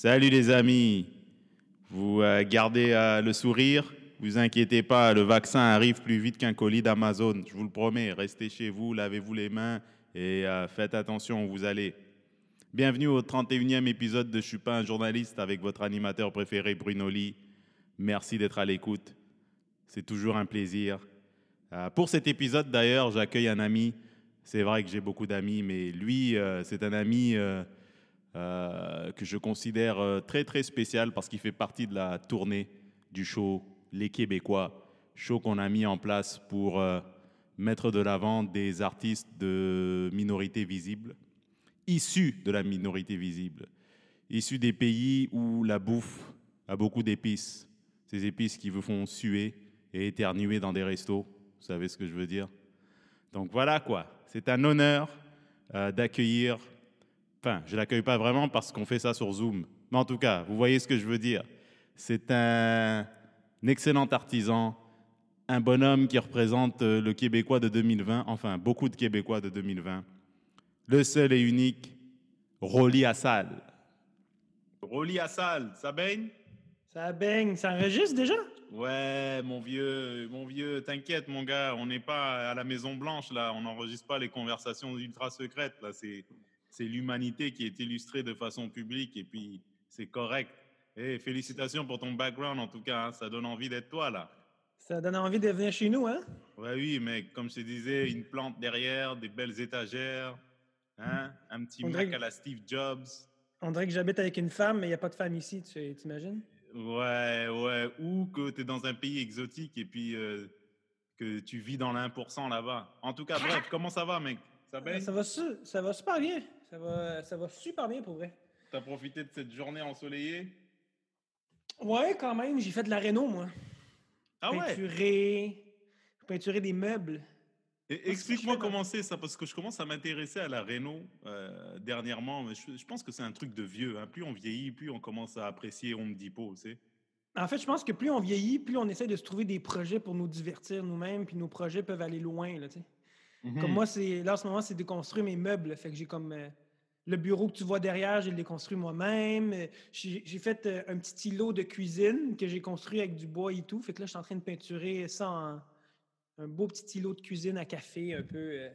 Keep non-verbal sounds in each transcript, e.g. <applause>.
Salut les amis. Vous euh, gardez euh, le sourire. Vous inquiétez pas, le vaccin arrive plus vite qu'un colis d'Amazon. Je vous le promets. Restez chez vous, lavez-vous les mains et euh, faites attention où vous allez. Bienvenue au 31e épisode de Je suis pas un journaliste avec votre animateur préféré Bruno Lee. Merci d'être à l'écoute. C'est toujours un plaisir. Pour cet épisode d'ailleurs, j'accueille un ami. C'est vrai que j'ai beaucoup d'amis, mais lui, c'est un ami euh, que je considère euh, très très spécial parce qu'il fait partie de la tournée du show Les Québécois, show qu'on a mis en place pour euh, mettre de l'avant des artistes de minorités visibles, issus de la minorité visible, issus des pays où la bouffe a beaucoup d'épices, ces épices qui vous font suer et éternuer dans des restos, vous savez ce que je veux dire? Donc voilà quoi, c'est un honneur d'accueillir Enfin, je ne l'accueille pas vraiment parce qu'on fait ça sur Zoom. Mais en tout cas, vous voyez ce que je veux dire. C'est un, un excellent artisan, un bonhomme qui représente euh, le Québécois de 2020, enfin beaucoup de Québécois de 2020. Le seul et unique, Rolly Assal. Rolly Assal, ça baigne? Ça baigne, ça enregistre déjà? Ouais, mon vieux, mon vieux, t'inquiète, mon gars, on n'est pas à la Maison Blanche là, on n'enregistre pas les conversations ultra secrètes là. C'est, c'est l'humanité qui est illustrée de façon publique et puis c'est correct. Et félicitations pour ton background en tout cas, hein, ça donne envie d'être toi là. Ça donne envie de venir chez nous, hein? Ouais, oui, mec, comme je te disais, une plante derrière, des belles étagères, hein, un petit On Mac à la Steve Jobs. On dirait que j'habite avec une femme, mais il n'y a pas de femme ici, tu t'imagines? Ouais, ouais, ou que tu es dans un pays exotique et puis euh, que tu vis dans l'1% là-bas. En tout cas, bref, comment ça va, mec? Ça Ça va, su- ça va super bien. Ça va, ça va super bien pour vrai. T'as profité de cette journée ensoleillée? Ouais, quand même, j'ai fait de la réno, moi. Ah ouais? Peinturé, peinturé des meubles. Explique-moi comment c'est ça, parce que je commence à m'intéresser à la réno euh, dernièrement. Mais je, je pense que c'est un truc de vieux. hein. Plus on vieillit, plus on commence à apprécier Home Depot, tu sais. En fait, je pense que plus on vieillit, plus on essaie de se trouver des projets pour nous divertir nous-mêmes, puis nos projets peuvent aller loin, là, tu sais. Mhm. Comme moi, c'est là en ce moment, c'est déconstruire mes meubles. Fait que j'ai comme euh, le bureau que tu vois derrière, j'ai déconstruit moi-même. Euh, J'ai fait euh, un petit îlot de cuisine que j'ai construit avec du bois et tout. Fait que là, je suis en train de peinturer ça en un beau petit îlot de cuisine à café, un peu. euh,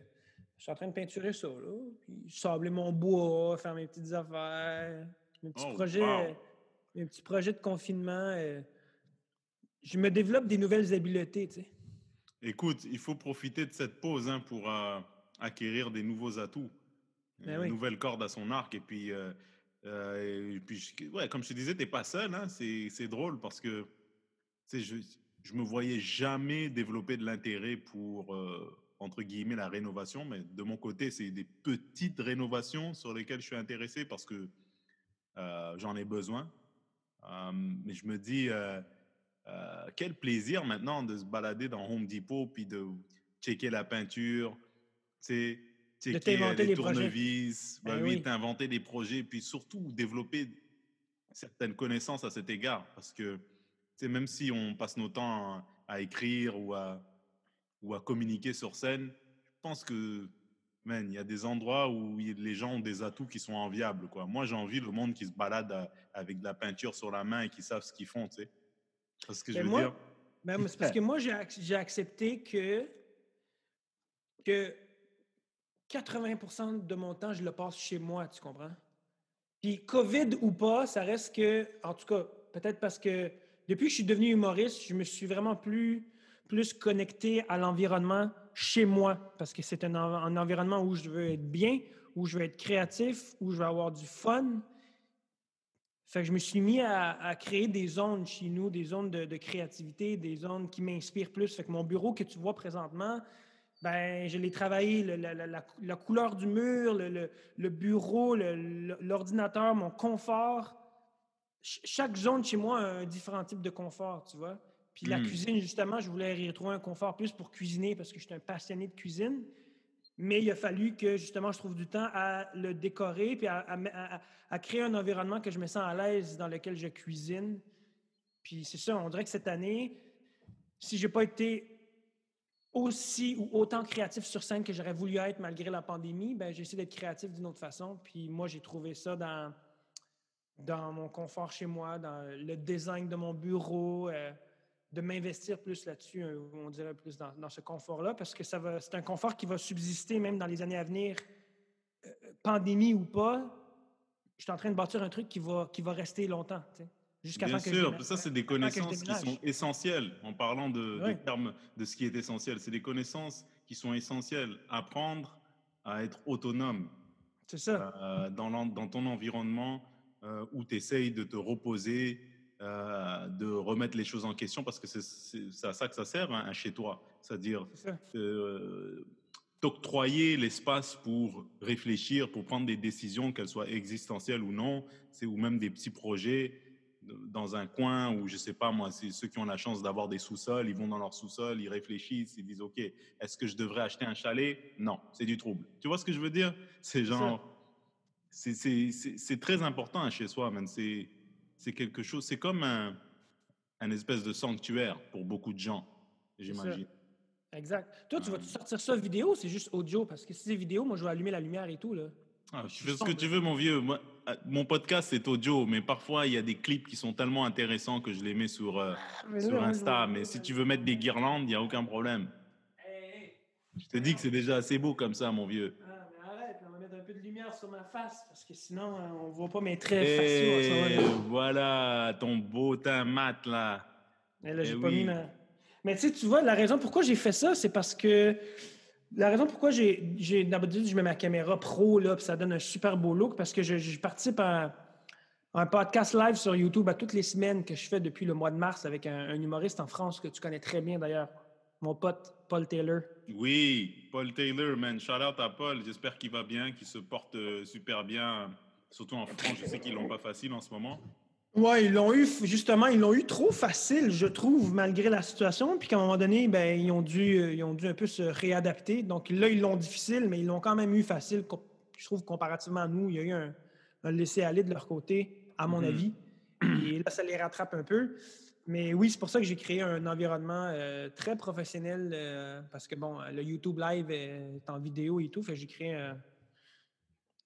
je suis en train de peinturer ça, là. Puis sabler mon bois, faire mes petites affaires. Mes petits Oh, projets. wow. euh, mes petits projets de confinement. euh, je me développe des nouvelles habiletés, tu sais. Écoute, il faut profiter de cette pause hein, pour euh, acquérir des nouveaux atouts, Ben une oui. nouvelle corde à son arc. Et puis, euh, euh, et puis je- ouais, comme je te disais, tu n'es pas seul. Hein, c'est drôle parce que je je me voyais jamais développer de l'intérêt pour, entre guillemets, la rénovation. Mais de mon côté, c'est des petites rénovations sur lesquelles je suis intéressé parce que j'en ai besoin. Mais je me dis, euh, euh, quel plaisir maintenant de se balader dans Home Depot puis de checker la peinture, checker euh, t'inventer les tournevis, ben Ben oui, des projets, puis surtout développer certaines connaissances à cet égard. Parce que même si on passe nos temps à, à écrire ou à, ou à communiquer sur scène, je pense que man, il y a des endroits où les gens ont des atouts qui sont enviables. Quoi. Moi, j'ai envie le monde qui se balade à- avec de la peinture sur la main et qui savent ce qu'ils font. Sais. C'est ce que je Ben veux moi- dire? Ben, c'est parce que moi, j'ai ac- j'ai accepté que, que 80% de mon temps, je le passe chez moi, tu comprends? Puis COVID ou pas, ça reste que, en tout cas, peut-être parce que depuis que je suis devenu humoriste, je me suis vraiment plus, plus connecté à l'environnement chez moi, parce que c'est un, un environnement où je veux être bien, où je veux être créatif, où je veux avoir du fun. Fait que je me suis mis à, à créer des zones chez nous, des zones de, de créativité, des zones qui m'inspirent plus. Fait que mon bureau que tu vois présentement, ben, je l'ai travaillé, le- la, la- la cou- la couleur du mur, le, le- le bureau, l'ordinateur, mon confort. Ch- chaque zone chez moi a un différent type de confort, tu vois. Puis la Mm. cuisine, justement, je voulais y retrouver un confort plus pour cuisiner parce que je suis un passionné de cuisine. Mais il a fallu que, justement, je trouve du temps à le décorer puis à, créer un environnement que je me sens à l'aise dans lequel je cuisine. Puis c'est ça, on dirait que cette année, si j'ai pas été aussi ou autant créatif sur scène que j'aurais voulu être malgré la pandémie, ben j'ai essayé d'être créatif d'une autre façon. Puis moi, j'ai trouvé ça dans, dans mon confort chez moi, dans le design de mon bureau, euh, de m'investir plus là-dessus, euh, on dirait plus dans, dans ce confort-là, parce que ça va, c'est un confort qui va subsister même dans les années à venir, euh, pandémie ou pas. Je suis en train de bâtir un truc qui va, qui va rester longtemps, jusqu'à Bien temps que je sûr, ça c'est des connaissances qui sont essentielles. En parlant de, des termes de ce qui est essentiel, c'est des connaissances qui sont essentielles. Apprendre à être autonome C'est ça. euh, dans, ton environnement euh, où tu essayes de te reposer, euh, de remettre les choses en question parce que c'est à ça que ça sert, hein, un chez toi. C'est-à-dire euh, t'octroyer l'espace pour réfléchir, pour prendre des décisions, qu'elles soient existentielles ou non, ou même des petits projets dans un coin où je sais pas moi, c'est ceux qui ont la chance d'avoir des sous-sols, ils vont dans leur sous-sol, ils réfléchissent, ils disent ok, est-ce que je devrais acheter un chalet? Non, c'est du trouble. Tu vois ce que je veux dire? C'est genre, c'est très important un chez soi. C'est c'est quelque chose, c'est comme un, un espèce de sanctuaire pour beaucoup de gens, j'imagine. Exact. Toi, tu vas Euh. sortir ça vidéo ou c'est juste audio? Parce que si c'est vidéo, moi, je vais allumer la lumière et tout, là. Ah, Je fais ce que tu veux, mon vieux. Moi, euh, mon podcast, c'est audio, mais parfois, il y a des clips qui sont tellement intéressants que je les mets sur, euh, Mais sur là, Insta. vais- Mais si tu veux mettre des guirlandes, il n'y a aucun problème. Je te dis que c'est déjà assez beau comme ça, mon vieux. Ah, mais arrête, on va mettre un peu de lumière sur ma face parce que sinon, euh, on voit pas mes traits faciaux. moment-là. voilà, ton beau teint mat, là. Mais là, j'ai Eh pas oui. mis ma. Mais tu sais, tu vois, la raison pourquoi j'ai fait ça, c'est parce que. La raison pourquoi j'ai. D'habitude, je mets ma caméra pro, là, puis ça donne un super beau look, parce que je, je participe à, à un podcast live sur YouTube à toutes les semaines que je fais depuis le mois de mars avec un, un humoriste en France que tu connais très bien d'ailleurs, mon pote Paul Taylor. Oui, Paul Taylor, man. Shout out à Paul. J'espère qu'il va bien, qu'il se porte euh, super bien. Surtout en France, je sais qu'ils l'ont pas facile en ce moment. Ouais, ils l'ont eu, justement, ils l'ont eu trop facile, je trouve, malgré la situation. Puis qu'à un moment donné, ben, ils, ont dû, euh, ils ont dû un peu se réadapter. Donc là, ils l'ont difficile, mais ils l'ont quand même eu facile. Je trouve, comparativement à nous, il y a eu un, un laisser-aller de leur côté, à mon Mhm. avis. Et là, ça les rattrape un peu. Mais oui, c'est pour ça que j'ai créé un environnement euh, très professionnel euh, parce que, bon, le YouTube Live est en vidéo et tout. Fait j'ai créé un.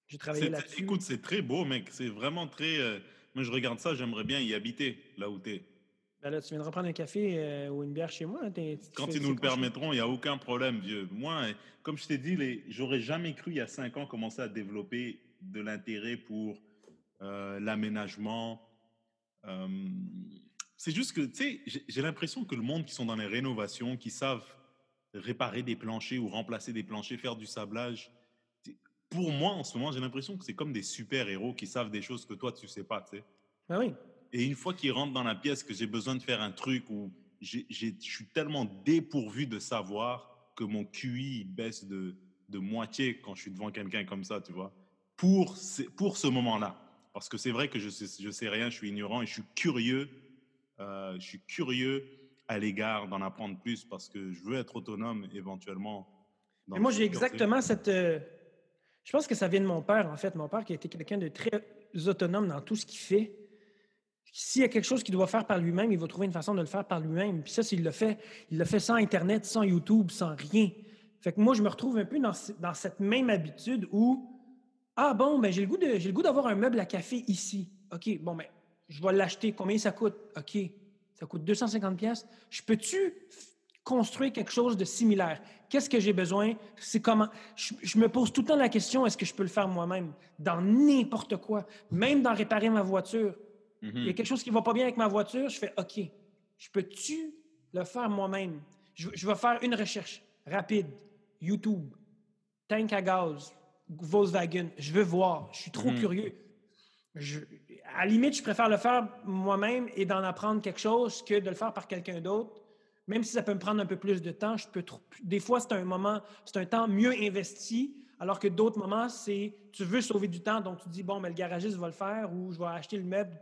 J'ai travaillé là-dessus. Écoute, c'est très beau, mec. C'est vraiment très. euh, Moi, je regarde ça, j'aimerais bien y habiter, là où tu es. Ben là, tu viendras prendre un café euh, ou une bière chez moi. hein, t'es- Quand ils nous le permettront, il n'y a aucun problème, vieux. Moi, euh, comme je t'ai dit, les... j'aurais jamais cru il y a cinq ans commencer à développer de l'intérêt pour euh, l'aménagement. Euh, C'est juste que, tu sais, j'ai- l'impression que le monde qui sont dans les rénovations, qui savent réparer des planchers ou remplacer des planchers, faire du sablage, pour moi, en ce moment, j'ai l'impression que c'est comme des super-héros qui savent des choses que toi, tu sais pas, tu sais. Ben oui. Et une fois qu'ils rentrent dans la pièce, que j'ai besoin de faire un truc où je suis tellement dépourvu de savoir que mon QI baisse de, de moitié quand je suis devant quelqu'un comme ça, tu vois, pour, ce- pour ce moment-là. Parce que c'est vrai que je sais, je sais rien, je suis ignorant et je suis curieux. Euh, je suis curieux à l'égard d'en apprendre plus parce que je veux être autonome éventuellement. Mais moi, j'ai exactement cette. euh, Je pense que ça vient de mon père, en fait. Mon père qui a été quelqu'un de très autonome dans tout ce qu'il fait. S'il y a quelque chose qu'il doit faire par lui-même, il va trouver une façon de le faire par lui-même. Puis ça, s'il le fait, il le fait sans Internet, sans YouTube, sans rien. Fait que moi, je me retrouve un peu dans, ce- dans cette même habitude où Ah bon, ben j'ai le goût de j'ai le goût d'avoir un meuble à café ici. OK, bon, ben, je vais l'acheter. Combien ça coûte? OK. Ça coûte 250 pièces. Je peux-tu construire quelque chose de similaire? Qu'est-ce que j'ai besoin? C'est comment? Je, je me pose tout le temps la question, est-ce que je peux le faire moi-même? Dans n'importe quoi. Même dans réparer ma voiture. Mhm. Il y a quelque chose qui ne va pas bien avec ma voiture, je fais OK, je peux-tu le faire moi-même? Je, je vais faire une recherche rapide. YouTube, tank à gaz, Volkswagen. Je veux voir. Je suis trop Mhm. curieux. Je- à la limite, je préfère le faire moi-même et d'en apprendre quelque chose que de le faire par quelqu'un d'autre. Même si ça peut me prendre un peu plus de temps, je peux des fois, c'est un moment, c'est un temps mieux investi, alors que d'autres moments, c'est tu veux sauver du temps, donc tu dis, bon, mais le garagiste va le faire ou je vais acheter le meuble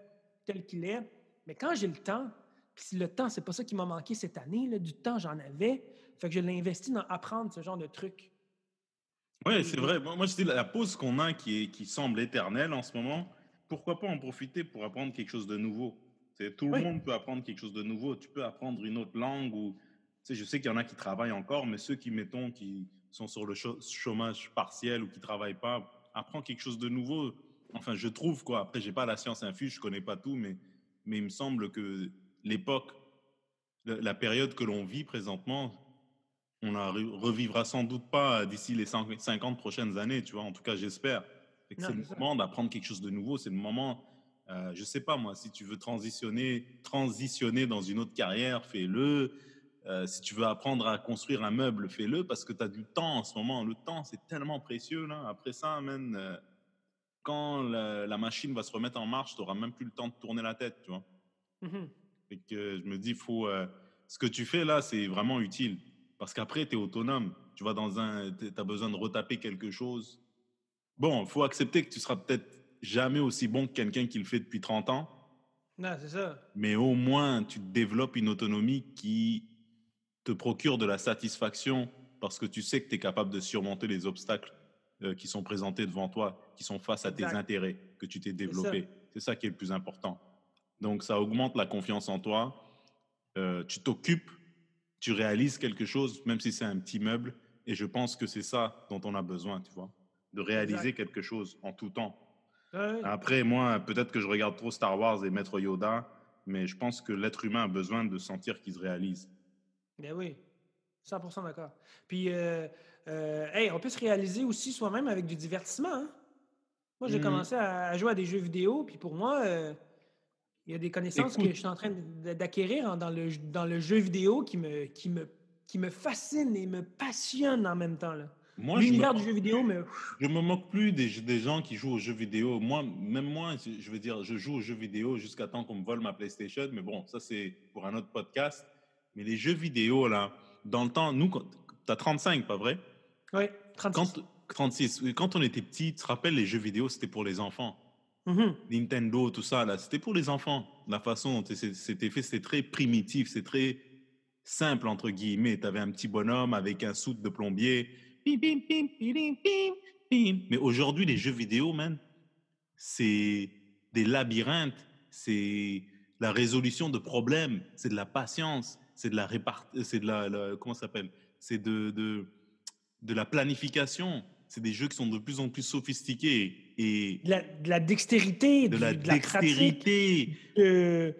tel qu'il est. Mais quand j'ai le temps, puis si le temps, c'est pas ça qui m'a manqué cette année, là, du temps, j'en avais, fait que je l'ai investi dans apprendre ce genre de trucs. Oui, c'est vrai. Moi, moi, je dis la pause qu'on a qui, est, qui semble éternelle en ce moment, pourquoi pas en profiter pour apprendre quelque chose de nouveau? C'est Tout le monde peut apprendre quelque chose de nouveau. Tu peux apprendre une autre langue ou... Je sais qu'il y en a qui travaillent encore, mais ceux qui, mettons, qui sont sur le chômage partiel ou qui ne travaillent pas, apprends quelque chose de nouveau. enfin, je trouve quoi. Après, j'ai pas la science infuse, je connais pas tout, mais, mais il me semble que l'époque, la, période que l'on vit présentement, on la re- revivra sans doute pas d'ici les 5 50 prochaines années, tu vois. En tout cas, j'espère. C'est le ça. moment d'apprendre quelque chose de nouveau. C'est le moment, euh, je sais pas moi, si tu veux transitionner, transitionner dans une autre carrière, fais-le. Euh, si tu veux apprendre à construire un meuble, fais-le parce que tu as du temps en ce moment. Le temps, c'est tellement précieux. Là. Après ça, man, euh, quand la, la machine va se remettre en marche, tu n'auras même plus le temps de tourner la tête. Tu vois. Mhm. Fait que je me dis, faut, euh, ce que tu fais là, c'est vraiment utile. Parce qu'après, tu es autonome. Tu vas dans un. Tu as besoin de retaper quelque chose. Bon, il faut accepter que tu seras peut-être jamais aussi bon que quelqu'un qui le fait depuis 30 ans. Non, c'est ça. Mais au moins, tu développes une autonomie qui te procure de la satisfaction parce que tu sais que tu es capable de surmonter les obstacles euh, qui sont présentés devant toi, qui sont face à tes intérêts que tu t'es développé. C'est ça qui est le plus important. Donc, ça augmente la confiance en toi. Euh, tu t'occupes, tu réalises quelque chose, même si c'est un petit meuble. Et je pense que c'est ça dont on a besoin, tu vois, de réaliser Exact. quelque chose en tout temps. Ouais. Après, moi, peut-être que je regarde trop Star Wars et Maître Yoda, mais je pense que l'être humain a besoin de sentir qu'il se réalise. Ben oui, 100% d'accord. Puis, euh, euh, hey, on peut se réaliser aussi soi-même avec du divertissement. hein. Moi, j'ai Mhm. commencé à, jouer à des jeux vidéo, puis pour moi, euh, il y a des connaissances que je suis en train d'acquérir dans le, dans le jeu vidéo qui me, qui, me, qui me fascine et me passionne en même temps. là. Moi, L'univers du jeu vidéo, mais je me moque plus des, des gens qui jouent aux jeux vidéo. Moi, même moi, je veux dire, je joue aux jeux vidéo jusqu'à temps qu'on me vole ma PlayStation. Mais bon, ça, c'est pour un autre podcast. Mais les jeux vidéo, là, dans le temps, nous, tu as 35, pas vrai? Oui, 36. quand, 36. Quand on était petit, tu te rappelles, les jeux vidéo, c'était pour les enfants. Mhm. Nintendo, tout ça, là, c'était pour les enfants. La façon dont c'était fait, c'était très primitif, c'est très simple, entre guillemets. Tu avais un petit bonhomme avec un soute de plombier. Mais aujourd'hui, les jeux vidéo, man, c'est des labyrinthes, c'est la résolution de problèmes, c'est de la patience, c'est de la répartition, c'est de la, la- comment s'appelle? C'est de, de, de la planification. C'est des jeux qui sont de plus en plus sophistiqués et De, la, de la dextérité, de du- la de la pratique, dextérité. de,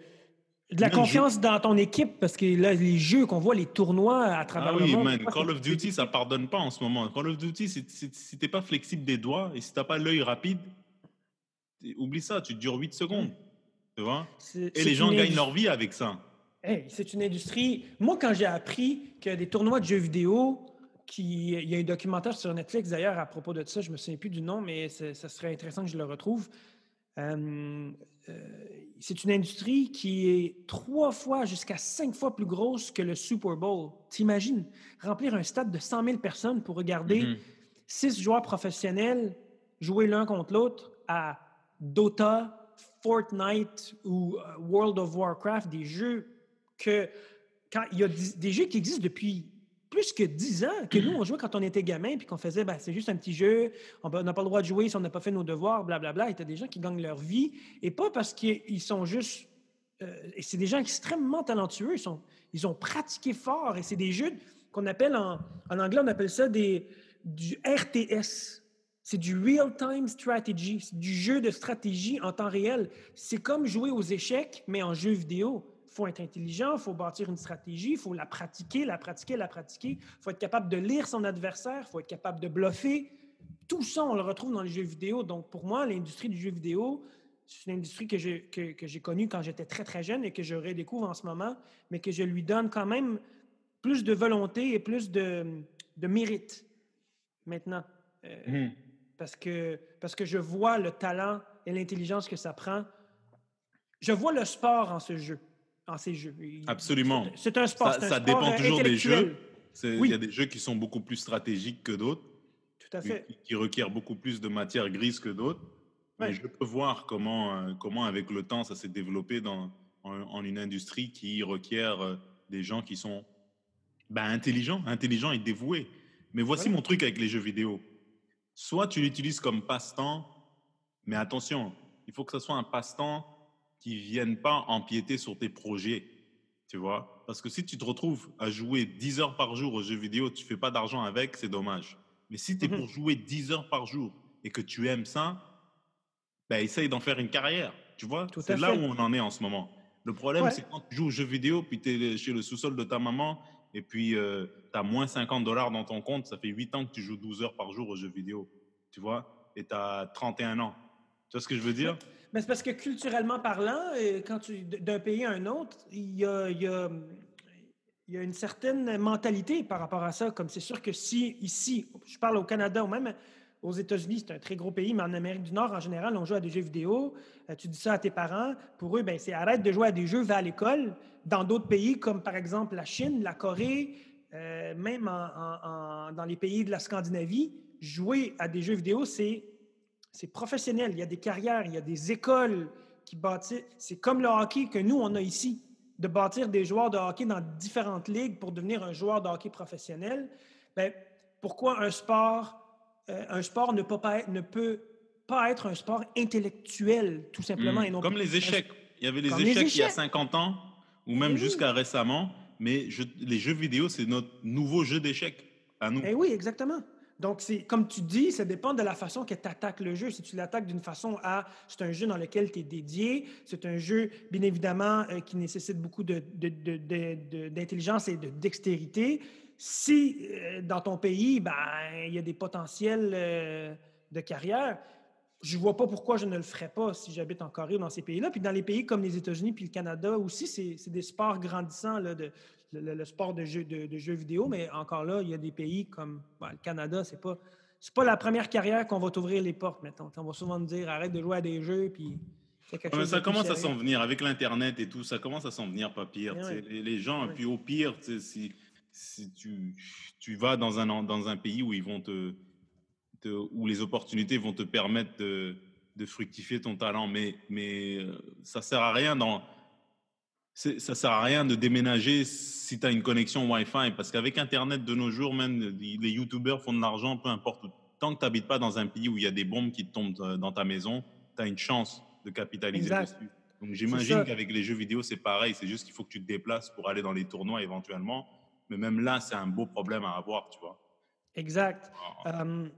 de la Même confiance dans ton équipe, parce que là, les jeux qu'on voit, les tournois à travers Ah le oui, monde. man, Call of Duty, ça pardonne pas en ce moment. Call of Duty, c'est- c'est- si t'es pas flexible des doigts et si t'as pas l'œil rapide, oublie ça, tu dures 8 secondes. Tu vois? Et les gens gagnent leur vie avec ça. Hey, c'est une industrie. Moi, quand j'ai appris que des tournois de jeux vidéo, qui... il y a un documentaire sur Netflix d'ailleurs à propos de ça, je me souviens plus du nom, mais ça serait intéressant que je le retrouve. Euh, euh, c'est une industrie qui est trois fois jusqu'à cinq fois plus grosse que le Super Bowl. T'imagines remplir un stade de 100 000 personnes pour regarder Mhm. six joueurs professionnels jouer l'un contre l'autre à Dota, Fortnite ou euh, World of Warcraft, des jeux que quand il y a des jeux qui existent depuis plus que 10 ans, que nous, on jouait quand on était gamin, puis qu'on faisait, ben, c'est juste un petit jeu, on n'a pas le droit de jouer si on n'a pas fait nos devoirs, blablabla. Et tu des gens qui gagnent leur vie, et pas parce qu'ils sont juste... euh, c'est des gens extrêmement talentueux, ils, sont, ils ont pratiqué fort, et c'est des jeux qu'on appelle, en, en anglais, on appelle ça des, du RTS. C'est du real-time strategy, c'est du jeu de stratégie en temps réel. C'est comme jouer aux échecs, mais en jeu vidéo. Il faut être intelligent, il faut bâtir une stratégie, il faut la pratiquer, la pratiquer, la pratiquer. Il faut être capable de lire son adversaire, il faut être capable de bluffer. Tout ça, on le retrouve dans les jeux vidéo. Donc, pour moi, l'industrie du jeu vidéo, c'est une industrie que j'ai, que, que j'ai connue quand j'étais très, très jeune et que je redécouvre en ce moment, mais que je lui donne quand même plus de volonté et plus de, de mérite maintenant. Euh, Mhm. parce que, parce que je vois le talent et l'intelligence que ça prend. Je vois le sport en ce jeu, en ces jeux. Absolument. c'est- un sport. Ça, c'est un ça sport, dépend euh, toujours des jeux. Il Oui. y a des jeux qui sont beaucoup plus stratégiques que d'autres, Tout à fait. qui requièrent beaucoup plus de matière grise que d'autres. Mais je peux voir comment, euh, comment avec le temps, ça s'est développé dans, en, en une industrie qui requiert euh, des gens qui sont ben, intelligents, intelligents et dévoués. Mais voici mon truc avec les jeux vidéo. Soit tu l'utilises comme passe-temps, mais attention, il faut que ce soit un passe-temps qui ne vienne pas empiéter sur tes projets. Tu vois? Parce que si tu te retrouves à jouer 10 heures par jour aux jeux vidéo, tu fais pas d'argent avec, c'est dommage. Mais si tu es Mhm. pour jouer 10 heures par jour et que tu aimes ça, ben, essaye d'en faire une carrière. Tu vois, c'est là fait. où on en est en ce moment. Le problème, Ouais. c'est quand tu joues aux jeux vidéo, puis tu es chez le sous-sol de ta maman, et puis tu as moins 50 dollars dans ton compte. Ça fait 8 ans que tu joues 12 heures par jour aux jeux vidéo. Tu vois, et tu as 31 ans. Tu vois ce que je veux dire? Mais c'est parce que culturellement parlant, euh, quand tu d'un pays à un autre, il y a, une certaine mentalité par rapport à ça. Comme c'est sûr que si ici, je parle au Canada ou même aux États-Unis, c'est un très gros pays, mais en Amérique du Nord, en général, on joue à des jeux vidéo. Euh, tu dis ça à tes parents. Pour eux, ben, c'est arrête de jouer à des jeux, va à l'école. Dans d'autres pays, comme par exemple la Chine, la Corée, euh, même dans les pays de la Scandinavie, jouer à des jeux vidéo, c'est c'est professionnel. Il y a des carrières, il y a des écoles qui bâtissent. C'est comme le hockey que nous, on a ici, de bâtir des joueurs de hockey dans différentes ligues pour devenir un joueur de hockey professionnel. Ben, pourquoi un sport, euh, un sport ne peut, pas être, ne peut pas être un sport intellectuel, tout simplement? Mm. et non Comme les échecs. Il y avait les échecs il y a échecs. 50 ans, ou même oui. jusqu'à récemment, mais je- les jeux vidéo, c'est notre nouveau jeu d'échecs à nous. Eh oui, exactement. Donc, comme tu dis, ça dépend de la façon que tu attaques le jeu. Si tu l'attaques d'une façon à c'est un jeu dans lequel tu es dédié, c'est un jeu, bien évidemment, euh, qui nécessite beaucoup de- de- de- d'intelligence et de dextérité. Si euh, dans ton pays, ben, il y a des potentiels euh, de carrière, je vois pas pourquoi je ne le ferais pas si j'habite en Corée ou dans ces pays-là. Puis dans les pays comme les États-Unis puis le Canada aussi, c'est des sports grandissants, là, de, le, sport de jeux, de, de jeux vidéo. Mais encore là, il y a des pays comme ben, le Canada, c'est pas c'est pas la première carrière qu'on va t'ouvrir les portes, mettons. On va souvent te dire arrête de jouer à des jeux puis quelque mais ça commence à s'en venir avec l'Internet et tout, ça commence à s'en venir pas pire. Eh ouais. Les, les gens, Ouais. puis au pire, si, si tu, tu vas dans un, dans un pays où ils vont te, te- où les opportunités vont te permettre de, de fructifier ton talent, mais, mais euh, ça sert à rien dans, ça sert à rien de déménager si tu as une connexion Wi-Fi, parce qu'avec Internet de nos jours, même les YouTubers font de l'argent, peu importe où. Tant que tu n'habites pas dans un pays où il y a des bombes qui tombent euh, dans ta maison, tu as une chance de capitaliser Exact. dessus. Donc j'imagine qu'avec les jeux vidéo, c'est pareil. C'est juste qu'il faut que tu te déplaces pour aller dans les tournois éventuellement. Mais même là, c'est un beau problème à avoir, tu vois. Exact. Euh,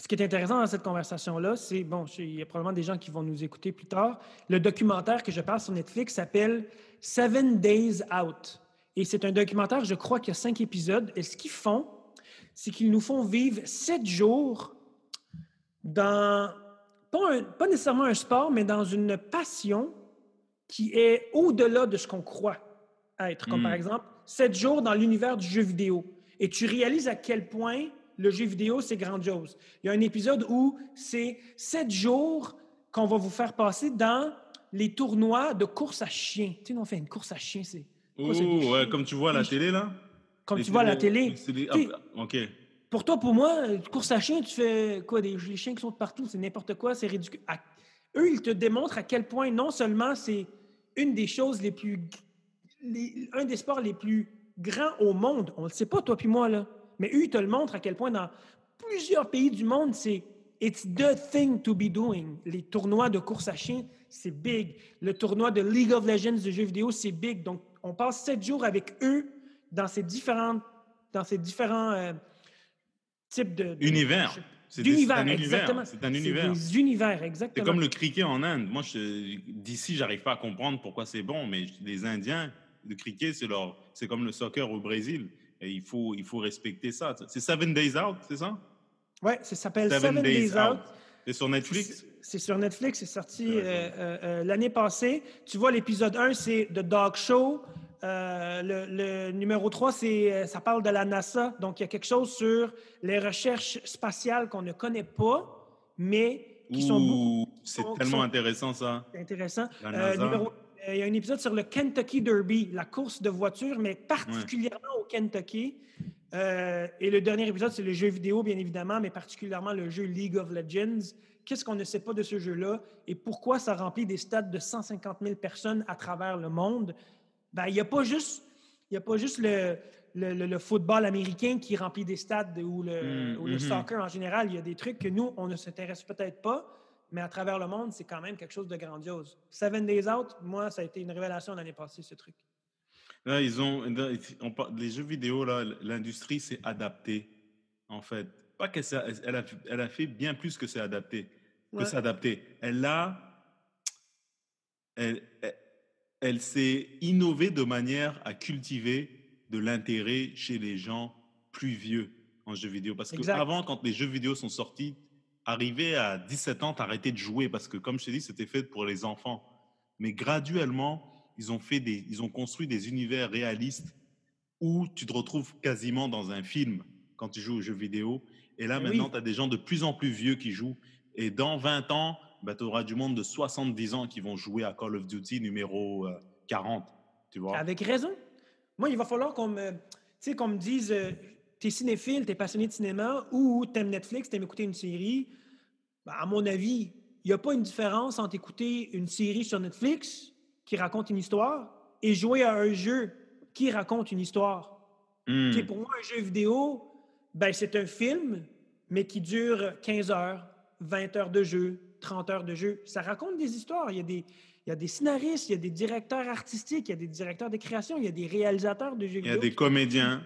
ce qui est intéressant dans cette conversation-là, c'est, bon, il y a probablement des gens qui vont nous écouter plus tard. Le documentaire que je parle sur Netflix s'appelle Seven Days Out. Et c'est un documentaire, je crois qu'il y a cinq épisodes. Et ce qu'ils font, c'est qu'ils nous font vivre sept jours dans, pas, un- pas nécessairement un sport, mais dans une passion qui est au-delà de ce qu'on croit être. Comme Mm. par exemple, sept jours dans l'univers du jeu vidéo. Et tu réalises à quel point le jeu vidéo, c'est grandiose. Il y a un épisode où c'est sept jours qu'on va vous faire passer dans les tournois de course à chiens. Tu sais, on fait une course à chiens, c'est... Oh, ouais, comme tu vois à la télé, là? Comme Les- tu vois à la télé. ah, ok. pour toi, pour moi, course à chien, tu fais quoi? Des, les chiens qui sont partout, c'est n'importe quoi, c'est ridicule. À- eux, ils te démontrent à quel point non seulement c'est une des choses les plus. les- un des sports les plus grands au monde. On ne le sait pas, toi puis moi, là. Mais eux, ils te le montrent à quel point dans plusieurs pays du monde, c'est. It's the thing to be doing. Les tournois de course à chien, c'est big. Le tournoi de League of Legends de jeux vidéo, c'est big. Donc, on passe sept jours avec eux dans ces différentes dans ces différents euh, types de... de- Univers. C'est c'est un univers. exactement. C'est un univers. des univers, C'est exactement. comme le cricket en Inde. Moi, je- d'ici, j'arrive pas à comprendre pourquoi c'est bon, mais les Indiens, le cricket, c'est leur, c'est comme le soccer au Brésil. Et il faut, il faut respecter ça. C'est Seven Days Out, c'est ça? Oui, ça s'appelle Seven, Seven, Days, Out. C'est sur Netflix? C'est- C'est sur Netflix, c'est sorti euh, euh, euh, l'année passée. Tu vois, l'épisode 1, c'est The Dog Show. Euh, le, le numéro 3, c'est, euh, ça parle de la NASA. Donc, il y a quelque chose sur les recherches spatiales qu'on ne connaît pas, mais qui sont beaucoup c'est tellement sont- intéressant, ça. intéressants. La Euh, NASA. numéro- il y a un épisode sur le Kentucky Derby, la course de voiture, mais particulièrement au Kentucky. Euh, et le dernier épisode, c'est le jeu vidéo, bien évidemment, mais particulièrement le jeu League of Legends. Qu'est-ce qu'on ne sait pas de ce jeu-là et pourquoi ça remplit des stades de 150 000 personnes à travers le monde? Ben, il n'y a pas juste, y a pas juste le, le, le- le football américain qui remplit des stades ou le, Mm, ou le mhm. soccer en général. Il y a des trucs que nous, on ne s'intéresse peut-être pas, mais à travers le monde, c'est quand même quelque chose de grandiose. Seven Days Out, moi, ça a été une révélation l'année passée, ce truc. Là, ils ont, les jeux vidéo, là, l'industrie s'est adaptée, en fait. Pas qu'elle s'est- elle a, elle a fait bien plus que c'est adapté. peut s'adapter. Elle a, elle, elle, s'est innovée de manière à cultiver de l'intérêt chez les gens plus vieux en jeux vidéo. Parce qu'avant, quand les jeux vidéo sont sortis, arrivé à 17 ans, t'arrêtais de jouer parce que, comme je t'ai dit, c'était fait pour les enfants. Mais graduellement, ils ont, fait des, ils ont construit des univers réalistes où tu te retrouves quasiment dans un film quand tu joues aux jeux vidéo. Et là, maintenant, tu as des gens de plus en plus vieux qui jouent. Et dans 20 ans, bah, tu auras du monde de 70 ans qui vont jouer à Call of Duty numéro 40. Euh, tu vois? Avec raison. Moi, il va falloir qu'on me, qu'on me dise euh, tu es cinéphile, tu es passionné de cinéma ou tu aimes Netflix, tu aimes écouter une série. Ben, à mon avis, il n'y a pas une différence entre écouter une série sur Netflix qui raconte une histoire et jouer à un jeu qui raconte une histoire. Hmm. Pour moi, un jeu vidéo, ben, c'est un film, mais qui dure 15 heures, 20 heures de jeu, 30 heures de jeu. Ça raconte des histoires. Il y a des, il y a des scénaristes, il y a des directeurs artistiques, il y a des directeurs de création, il y a des réalisateurs de jeux vidéo. Il y a des comédiens.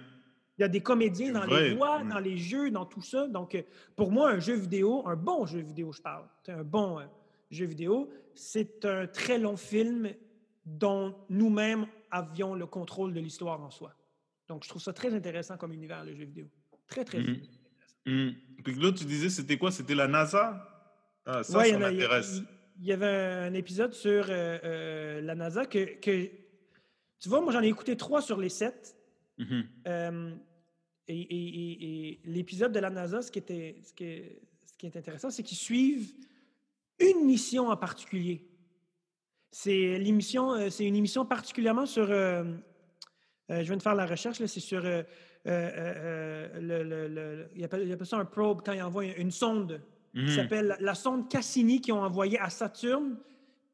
Il y a des comédiens dans les voix, dans les jeux, dans tout ça. Donc, euh, pour moi, un jeu vidéo, un bon jeu vidéo, je parle, un bon euh, jeu vidéo, c'est un très long film dont nous-mêmes avions le contrôle de l'histoire en soi. Donc, je trouve ça très intéressant comme univers, le jeu vidéo. Très, très mmh. Mmh. Puis là, tu disais, c'était quoi? C'était la NASA? Ah, ça, ça m'intéresse. Il y, avait un épisode sur euh, euh, la NASA que, que, tu vois, moi, j'en ai écouté trois sur les sept. Mmh euh, et, et, l'épisode de la NASA, ce qui, était, ce qui est, ce qui est intéressant, c'est qu'ils suivent une mission en particulier. C'est l'émission, c'est une émission particulièrement sur. je viens de faire la recherche, c'est sur euh, euh, euh, le, il, appelle, ça un probe quand il envoie une sonde qui mhm. s'appelle la sonde Cassini qu'ils ont envoyée à Saturne.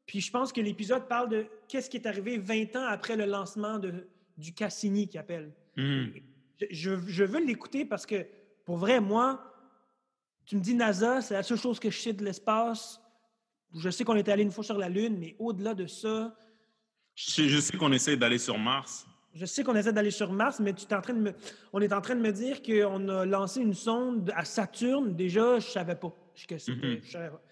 Puis je pense que l'épisode parle de qu'est-ce qui est arrivé 20 ans après le lancement de, du Cassini qui appelle. Mhm. Je, je, veux l'écouter parce que, pour vrai, moi, tu me dis NASA, c'est la seule chose que je sais de l'espace. Je sais qu'on est allé une fois sur la Lune, mais au-delà de ça. je sais qu'on essaie d'aller sur Mars. Je sais qu'on essaie d'aller sur Mars, mais tu es en train de me, on est en train de me dire qu'on a lancé une sonde à Saturne. Déjà, je ne savais pas. Je, mm-hmm. savais pas.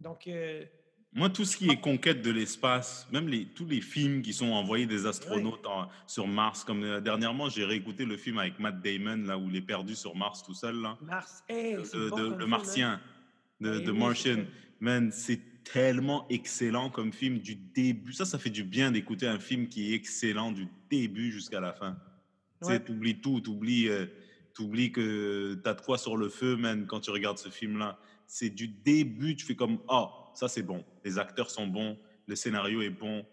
Donc. Euh, Moi, tout ce qui est conquête de l'espace, même les, tous les films qui sont envoyés des astronautes sur Mars, comme euh, dernièrement, j'ai réécouté le film avec Matt Damon, là où il est perdu sur Mars tout seul. Là. Mars, Le Martien, de, de Martian. Man, c'est tellement excellent comme film du début. Ça, ça fait du bien d'écouter un film qui est excellent du début jusqu'à la fin. Tu oublies tout, tu oublies, euh, oublies que tu as de quoi sur le feu, man, quand tu regardes ce film-là. C'est du début, tu fais comme, oh, ça c'est bon. Les acteurs sont bons, le scénario est bon,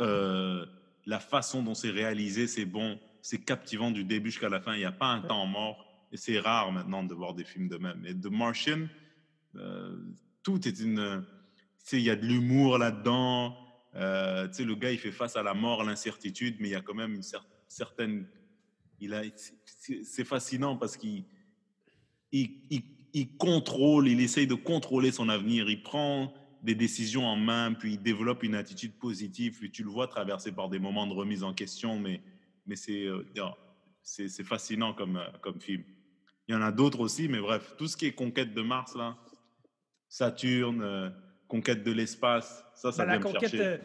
euh, la façon dont c'est réalisé, c'est bon. C'est captivant du début jusqu'à la fin. Il n'y a pas un temps mort. Et c'est rare maintenant de voir des films de même. Et The Martian, euh, tout est une. Il y a de l'humour là-dedans. Euh, le gars, il fait face à la mort, l'incertitude, mais il y a quand même une certaine. Il a, c'est fascinant parce qu'il il, il, contrôle, il essaye de contrôler son avenir. Il prend des décisions en main, puis il développe une attitude positive. Puis tu le vois traverser par des moments de remise en question, mais, mais c'est, euh, c'est, fascinant comme, euh, comme film. Il y en a d'autres aussi, mais bref, tout ce qui est conquête de Mars, là, Saturne, euh, conquête de l'espace, ça, ça ben, vient me chercher. Euh,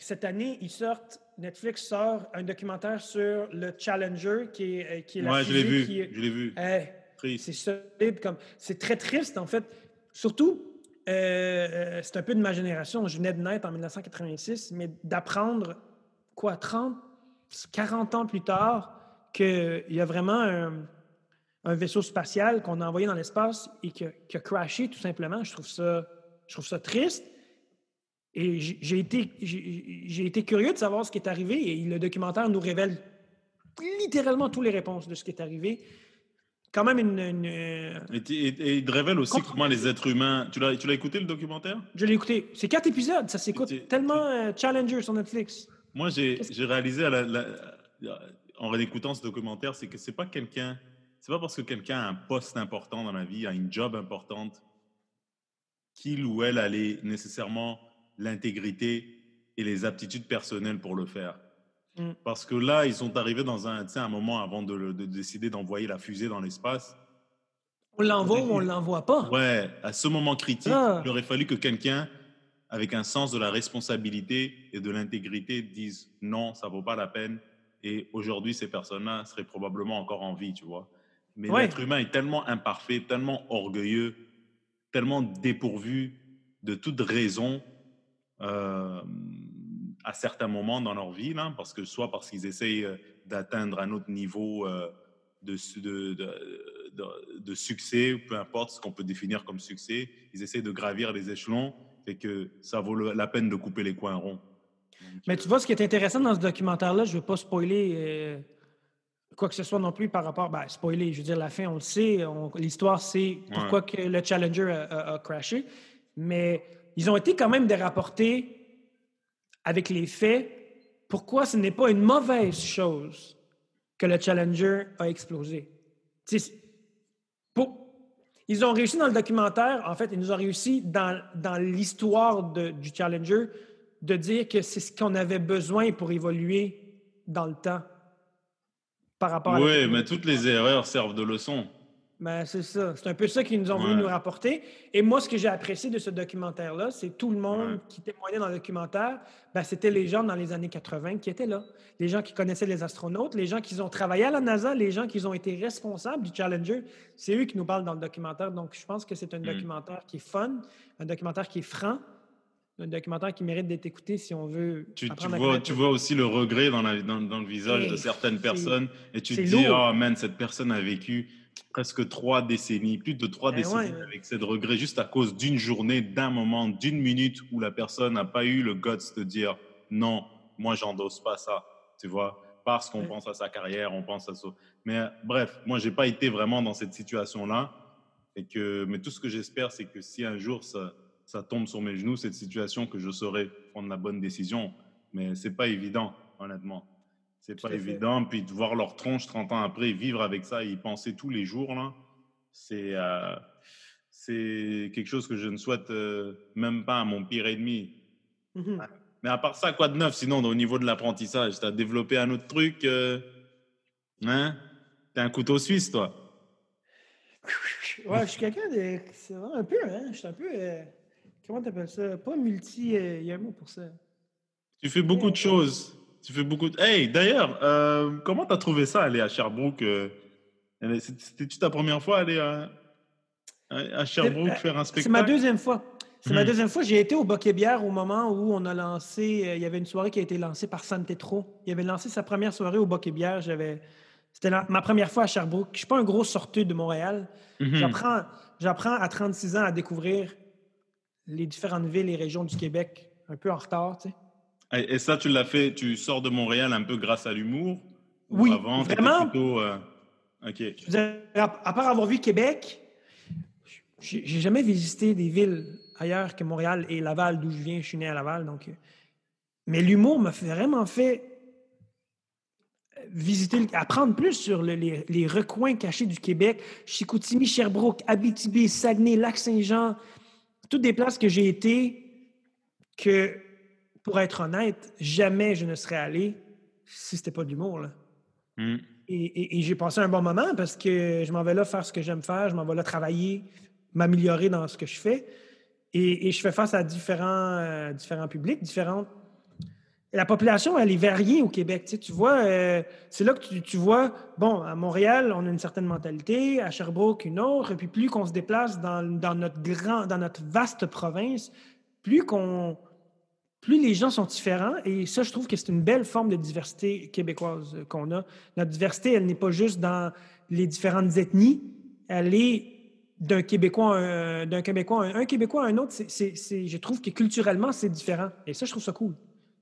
cette année, ils sortent, Netflix sort un documentaire sur le Challenger, qui est, qui est la je l'ai vu, je l'ai vu. C'est très triste, en fait. Surtout, c'est un peu de ma génération. Je venais de naître en 1986, mais d'apprendre, quoi, 30, 40 ans plus tard, qu'il y a vraiment un vaisseau spatial qu'on a envoyé dans l'espace et qui a, crashé tout simplement. Je trouve ça, je trouve ça triste. Et j'ai été curieux de savoir ce qui est arrivé et le documentaire nous révèle littéralement toutes les réponses de ce qui est arrivé. Quand même une. Et, il révèle aussi comment les êtres humains. Tu l'as, tu l'as écouté le documentaire? Je l'ai écouté. C'est quatre épisodes. Ça s'écoute tellement euh, Challenger sur Netflix. Moi, j'ai, j'ai réalisé à la, en réécoutant ce documentaire, c'est que c'est pas quelqu'un c'est pas parce que quelqu'un a un poste important dans la vie, a une job importante, qu'il ou elle a nécessairement l'intégrité et les aptitudes personnelles pour le faire. Mm. Parce que là, ils sont arrivés dans un, un moment avant de, décider d'envoyer la fusée dans l'espace. On l'envoie ou on ne l'envoie pas? Ouais, à ce moment critique, Ah. il aurait fallu que quelqu'un avec un sens de la responsabilité et de l'intégrité dise non, ça vaut pas la peine. Et aujourd'hui, ces personnes-là seraient probablement encore en vie, tu vois. Mais Ouais. l'être humain est tellement imparfait, tellement orgueilleux, tellement dépourvu de toute raison euh, à certains moments dans leur vie, là, parce que soit parce qu'ils essayent euh, d'atteindre un autre niveau euh, de, de, de, de- de succès, peu importe ce qu'on peut définir comme succès, ils essayent de gravir les échelons et que ça vaut la peine de couper les coins ronds. Donc, Mais euh, tu vois, ce qui est intéressant dans ce documentaire-là, je ne veux pas spoiler euh, quoi que ce soit non plus par rapport. Ben, spoiler, je veux dire, la fin, on le sait. L'histoire, c'est pourquoi que le Challenger a, a- a crashé. Mais ils ont été quand même de rapporter avec les faits pourquoi ce n'est pas une mauvaise chose que le Challenger a explosé? Pour- Ils ont réussi dans le documentaire, en fait, ils nous ont réussi dans, dans l'histoire du Challenger de dire que c'est ce qu'on avait besoin pour évoluer dans le temps par rapport à... Oui, mais toutes les erreurs servent de leçon. Ben, c'est ça. C'est un peu ça qu'ils nous ont voulu Ouais. nous rapporter. Et moi, ce que j'ai apprécié de ce documentaire-là, c'est tout le monde Ouais. qui témoignait dans le documentaire, ben, c'était les gens dans les années 80 qui étaient là. Les gens qui connaissaient les astronautes, les gens qui ont travaillé à la NASA, les gens qui ont été responsables du Challenger. C'est eux qui nous parlent dans le documentaire. Donc, je pense que c'est un Mm. documentaire qui est fun, un documentaire qui est franc, un documentaire qui mérite d'être écouté si on veut Tu, vois, tu aussi le regret dans, la- dans, dans le visage de certaines personnes et tu te dis, lourd. oh man, cette personne a vécu presque trois décennies, plus de trois Eh décennies ouais. avec cette regret juste à cause d'une journée, d'un moment, d'une minute où la personne n'a pas eu le guts de dire non, moi j'endosse pas ça, tu vois, parce qu'on Ouais. pense à sa carrière, on pense à ça. Mais bref, moi j'ai pas été vraiment dans cette situation-là et que, mais tout ce que j'espère, c'est que si un jour ça, ça tombe sur mes genoux, cette situation, que je saurai prendre la bonne décision. Mais c'est pas évident, honnêtement. C'est pas évident. Puis de voir leur tronche 30 ans après, vivre avec ça et y penser tous les jours, là, c'est euh, quelque chose que je ne souhaite euh, même pas à mon pire ennemi. Mhm. Mais à part ça, quoi de neuf? Sinon au niveau de l'apprentissage Tu as développé un autre truc euh, Hein? T'es un couteau suisse, toi Ouais, je suis quelqu'un de. C'est vrai, un peu, hein? Je suis un peu. euh, Comment t'appelles ça? Pas multi. euh, Il y a un mot pour ça. Tu fais beaucoup de choses. Tu fais beaucoup de... Hey, d'ailleurs, euh, comment t'as trouvé ça, aller à Sherbrooke euh, C'était-tu ta première fois aller à, à Sherbrooke Euh, faire un spectacle C'est ma deuxième fois. C'est ma Mhm. deuxième fois. J'ai été au Boquet-Bière au moment où on a lancé. euh, il y avait une soirée qui a été lancée par Santetro. Il avait lancé sa première soirée au Boquet-Bière. J'avais. C'était ma première fois à Sherbrooke. Je suis pas un gros sorteux de Montréal. J'apprends, j'apprends à 36 ans à découvrir les différentes villes et régions du Québec, un peu en retard, tu sais. Et, et ça, tu l'as fait, tu sors de Montréal un peu grâce à l'humour? Ou Oui, avant, vraiment. plutôt, euh, OK. Je veux dire, à, à part avoir vu Québec, j'ai jamais visité des villes ailleurs que Montréal et Laval, d'où je viens. Je suis né à Laval, donc. euh, Mais l'humour m'a vraiment fait euh, visiter, apprendre plus sur le- les, les recoins cachés du Québec. Chicoutimi, Sherbrooke, Abitibi, Saguenay, Lac-Saint-Jean, toutes des places que j'ai été que, pour être honnête, jamais je ne serais allé si c'était pas de l'humour, là. Mhm. Et, et- et j'ai passé un bon moment parce que je m'en vais là faire ce que j'aime faire, je m'en vais là travailler, m'améliorer dans ce que je fais. Et, et je fais face à différents, euh, différents publics, différentes. La population, elle est variée au Québec. Tu, sais, tu vois, euh, c'est là que tu, tu vois, bon, à Montréal, on a une certaine mentalité, à Sherbrooke, une autre. Et puis plus qu'on se déplace dans, dans notre grand, dans notre vaste province, plus qu'on, plus les gens sont différents. Et ça, je trouve que c'est une belle forme de diversité québécoise euh, qu'on a. Notre diversité, elle n'est pas juste dans les différentes ethnies, elle est d'un Québécois, d'un Québécois, un, Québécois à un autre. C'est, je trouve que culturellement, c'est différent. Et ça, je trouve ça cool.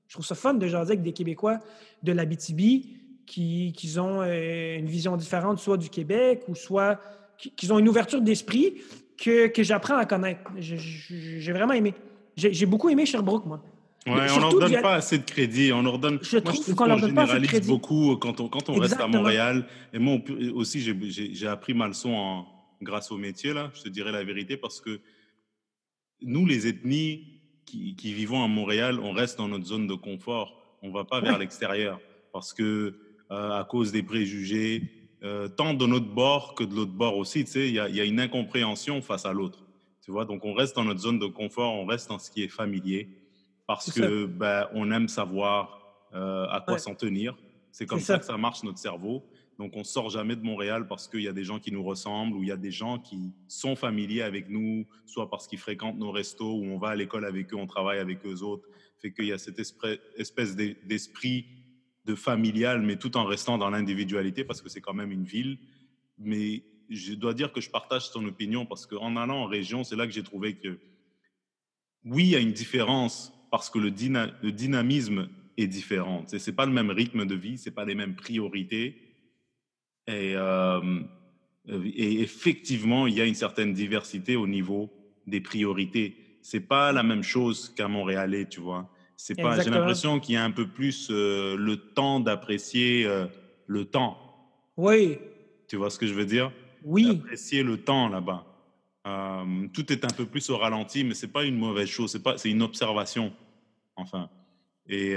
Je trouve ça fun de jaser avec des Québécois de l'Abitibi qui, qui ont euh, une vision différente, soit du Québec ou soit qui, qui ont une ouverture d'esprit que, que j'apprends à connaître. J'ai vraiment aimé. J'ai, j'ai beaucoup aimé Sherbrooke, moi. Ouais, on leur donne pas assez de crédit. On leur donne. Je Moi, trouve qu'on pas de généralise crédit. beaucoup quand on, quand on reste à. Montréal. Et moi on- aussi, j'ai- appris ma leçon en- grâce au métier, là. Je te dirais la vérité, parce que nous, les ethnies qui, qui vivons à Montréal, on reste dans notre zone de confort. On va pas vers l'extérieur. Parce que, euh, à cause des préjugés, euh, tant de notre bord que de l'autre bord aussi. Tu sais, il y, y, a une incompréhension face à l'autre. Tu vois, donc on reste dans notre zone de confort, on reste dans ce qui est familier parce que ben, on aime savoir euh, à quoi s'en tenir. C'est comme ça. que ça marche notre cerveau. Donc on sort jamais de Montréal parce qu'il y a des gens qui nous ressemblent ou il y a des gens qui sont familiers avec nous, soit parce qu'ils fréquentent nos restos ou on va à l'école avec eux, on travaille avec eux autres. Fait qu'il y a cette espèce d'esprit de familial, mais tout en restant dans l'individualité parce que c'est quand même une ville. Mais je dois dire que je partage son opinion parce qu'en allant en région, c'est là que j'ai trouvé que oui, il y a une différence parce que le, le dynamisme est différent. Ce n'est pas le même rythme de vie, ce n'est pas les mêmes priorités. Et, euh, et, effectivement, il y a une certaine diversité au niveau des priorités. C'est pas la même chose qu'à Montréalais, tu vois. C'est pas. J'ai l'impression qu'il y a un peu plus euh, le temps d'apprécier euh, le temps. Oui. Tu vois ce que je veux dire? Oui. Apprécier le temps là-bas. tout est un peu plus au ralenti, mais c'est pas une mauvaise chose. C'est pas. C'est une observation. Enfin. Et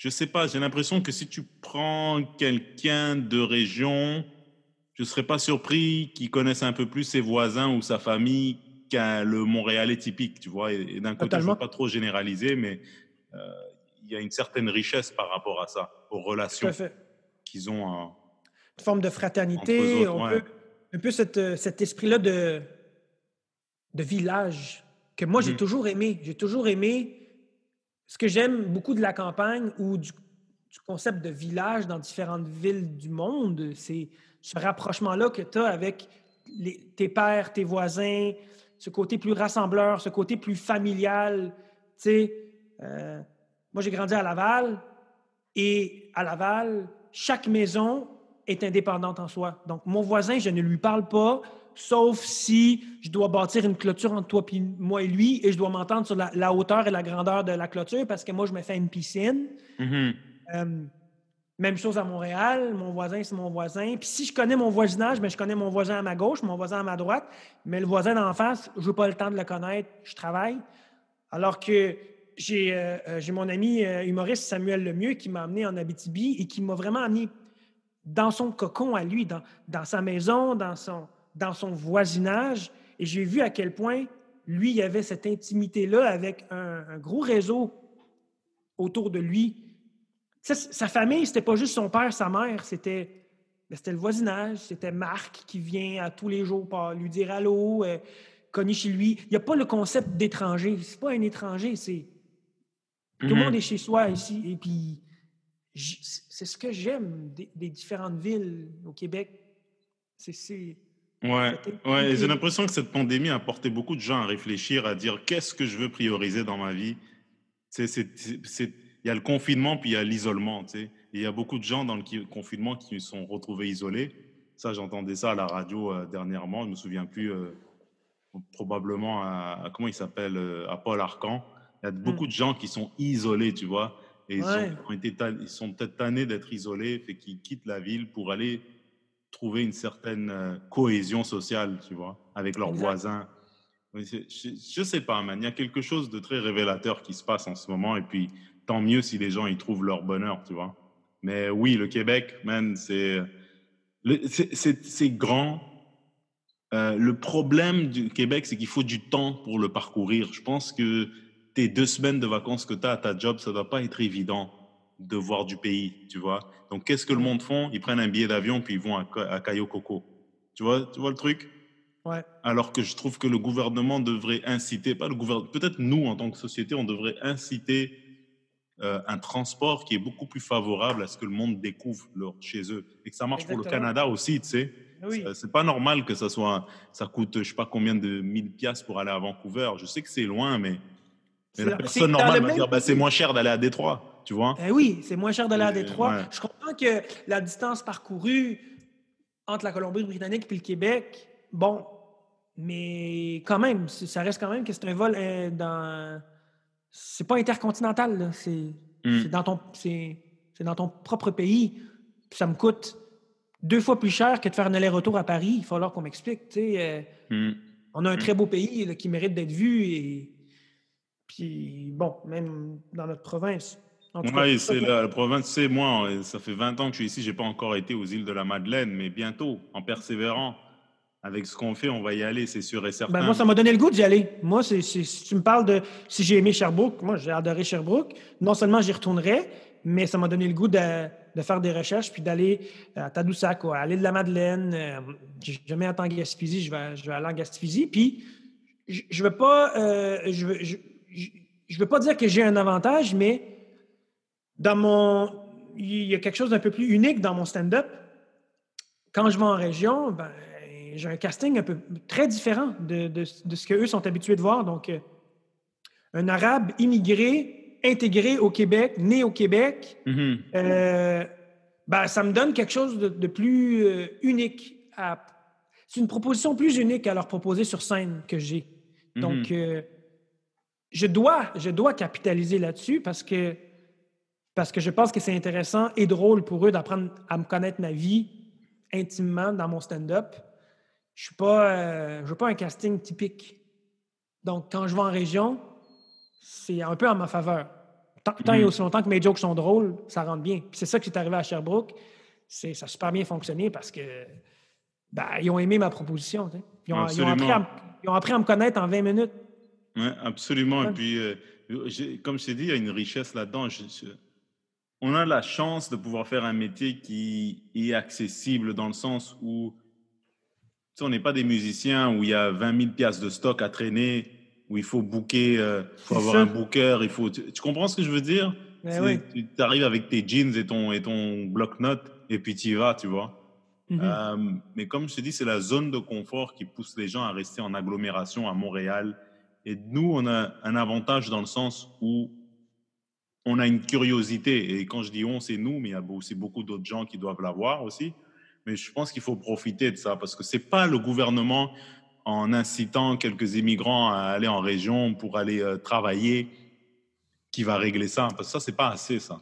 je sais pas, j'ai l'impression que si tu prends quelqu'un de région, je ne serais pas surpris qu'il connaisse un peu plus ses voisins ou sa famille qu'un le Montréalais typique, tu vois? Et, d'un côté, je veux pas trop généraliser, mais euh, il y a une certaine richesse par rapport à ça, aux relations qu'ils ont. une forme de fraternité, un peu cet, cet esprit-là de, de village que moi, j'ai mmh toujours aimé. J'ai toujours aimé ce que j'aime beaucoup de la campagne ou du, concept de village dans différentes villes du monde, c'est ce rapprochement-là que tu as avec tes pères, tes voisins, ce côté plus rassembleur, ce côté plus familial. Tu sais, euh, moi, j'ai grandi à Laval et à Laval, chaque maison est indépendante en soi. Donc, mon voisin, je ne lui parle pas, sauf si je dois bâtir une clôture entre toi et moi et lui, et je dois m'entendre sur la, hauteur et la grandeur de la clôture parce que moi, je me fais une piscine. Mm-hmm. Euh, même chose à Montréal, mon voisin, c'est mon voisin. Puis si je connais mon voisinage, mais ben, je connais mon voisin à ma gauche, mon voisin à ma droite, mais le voisin d'en face, je n'ai pas le temps de le connaître, je travaille. Alors que j'ai euh, euh, mon ami humoriste Samuel Lemieux qui m'a amené en Abitibi et qui m'a vraiment amené dans son cocon à lui, dans, dans sa maison, dans son, dans son voisinage et j'ai vu à quel point lui, il avait cette intimité-là avec un, gros réseau autour de lui. sa famille, c'était pas juste son père, sa mère, c'était ben, c'était le voisinage, c'était Marc qui vient à tous les jours pour lui dire allô, euh, connu chez lui. Il n'y a pas le concept d'étranger. C'est pas un étranger, c'est. Tout le monde mm-hmm. est chez soi ici. Et puis, c'est ce que j'aime des, des, différentes villes au Québec. C'est Ouais, ouais j'ai l'impression que cette pandémie a porté beaucoup de gens à réfléchir, à dire qu'est-ce que je veux prioriser dans ma vie? Il y a le confinement, puis il y a l'isolement. Il y a beaucoup de gens dans le confinement qui se sont retrouvés isolés. Ça, j'entendais ça à la radio euh, dernièrement. Je ne me souviens plus, euh, probablement à, comment il s'appelle, euh, à Paul Arcan. Il y a beaucoup mmh. de gens qui sont isolés, tu vois. Et ils, ont été, ils sont peut-être tannés d'être isolés, fait qu'ils quittent la ville pour aller trouver une certaine euh, cohésion sociale, tu vois, avec leurs voisins. Je, ne sais pas, man. Il y a quelque chose de très révélateur qui se passe en ce moment. Et puis, tant mieux si les gens y trouvent leur bonheur, tu vois. Mais oui, le Québec, man, c'est c'est grand. Euh, le problème du Québec, c'est qu'il faut du temps pour le parcourir. Je pense que tes deux semaines de vacances que tu as à ta job, ça ne doit pas être évident de voir du pays, tu vois. Donc, qu'est-ce que le monde font? Ils prennent un billet d'avion puis ils vont à, à Cayo Coco. Tu vois, tu vois le truc? Ouais. Alors que je trouve que le gouvernement devrait inciter, pas le gouvernement, peut-être nous en tant que société, on devrait inciter euh, un transport qui est beaucoup plus favorable à ce que le monde découvre leur, chez eux et que ça marche pour le Canada aussi, tu sais. Oui. C'est pas normal que ça soit, ça coûte je sais pas combien de 1000 piastres pour aller à Vancouver. Je sais que c'est loin, mais, la personne normale va dire bah, c'est moins cher d'aller à Détroit tu vois? Eh oui, c'est moins cher d'aller à Détroit. Je comprends que la distance parcourue entre la Colombie-Britannique et le Québec, bon, mais quand même, ça reste quand même que c'est un vol euh, dans. C'est pas intercontinental, c'est hmm. dans, ton, dans ton propre pays. ça me coûte deux fois plus cher que de faire un aller-retour à Paris. Il va falloir qu'on m'explique. Euh, hmm. On a un très beau pays qui mérite d'être vu. Et puis, bon, même dans notre province, Oui, c'est la, province, c'est moi, ça fait 20 ans que je suis ici, j'ai pas encore été aux îles de la Madeleine, mais bientôt, en persévérant, avec ce qu'on fait, on va y aller, c'est sûr et certain. Ben, moi, ça m'a donné le goût d'y aller. Moi, si tu me parles de si j'ai aimé Sherbrooke, moi, j'ai adoré Sherbrooke. Non seulement j'y retournerai, mais ça m'a donné le goût de, faire des recherches puis d'aller à Tadoussac, à l'île de la Madeleine. Euh, je vais jamais en Gaspésie, je vais, je vais aller en Gaspésie. Puis, je ne veux pas, euh, je, veux, je, veux pas dire que j'ai un avantage, mais dans mon, il y a quelque chose d'un peu plus unique dans mon stand-up. Quand je vais en région, ben, j'ai un casting un peu très différent de, de, ce qu'eux sont habitués de voir. Donc, euh, un arabe immigré, intégré au Québec, né au Québec, mm-hmm. euh, ben, ça me donne quelque chose de, plus euh, unique. C'est une proposition plus unique à leur proposer sur scène que j'ai. Mm-hmm. Donc, je, dois, je dois capitaliser là-dessus parce que, parce que je pense que c'est intéressant et drôle pour eux d'apprendre à me connaître ma vie intimement dans mon stand-up je suis pas, euh, veux pas un casting typique. Donc, quand je vais en région, c'est un peu en ma faveur. Tant, et mm. aussi longtemps que mes jokes sont drôles, ça rentre bien. Puis c'est ça qui est arrivé à Sherbrooke. C'est, ça a super bien fonctionné parce que ben, ils ont aimé ma proposition. Ils ont, appris à, me connaître en 20 minutes. Oui, absolument. Et puis, euh, comme je t'ai dit, il y a une richesse là-dedans. On a la chance de pouvoir faire un métier qui est accessible dans le sens où on n'est pas des musiciens où il y a 20 000 pièces de stock à traîner, où il faut booker, euh, il faut avoir un booker, il faut. Tu, comprends ce que je veux dire? Tu arrives avec tes jeans et ton et ton bloc-notes et puis tu y vas, tu vois? Mhm. Euh, mais comme je te dis, c'est la zone de confort qui pousse les gens à rester en agglomération à Montréal. Et nous, on a un avantage dans le sens où on a une curiosité. Et quand je dis on, c'est nous, mais il y a aussi beaucoup d'autres gens qui doivent l'avoir aussi. Mais je pense qu'il faut profiter de ça parce que c'est pas le gouvernement en incitant quelques immigrants à aller en région pour aller euh, travailler qui va régler ça. Parce que ça, c'est pas assez, ça.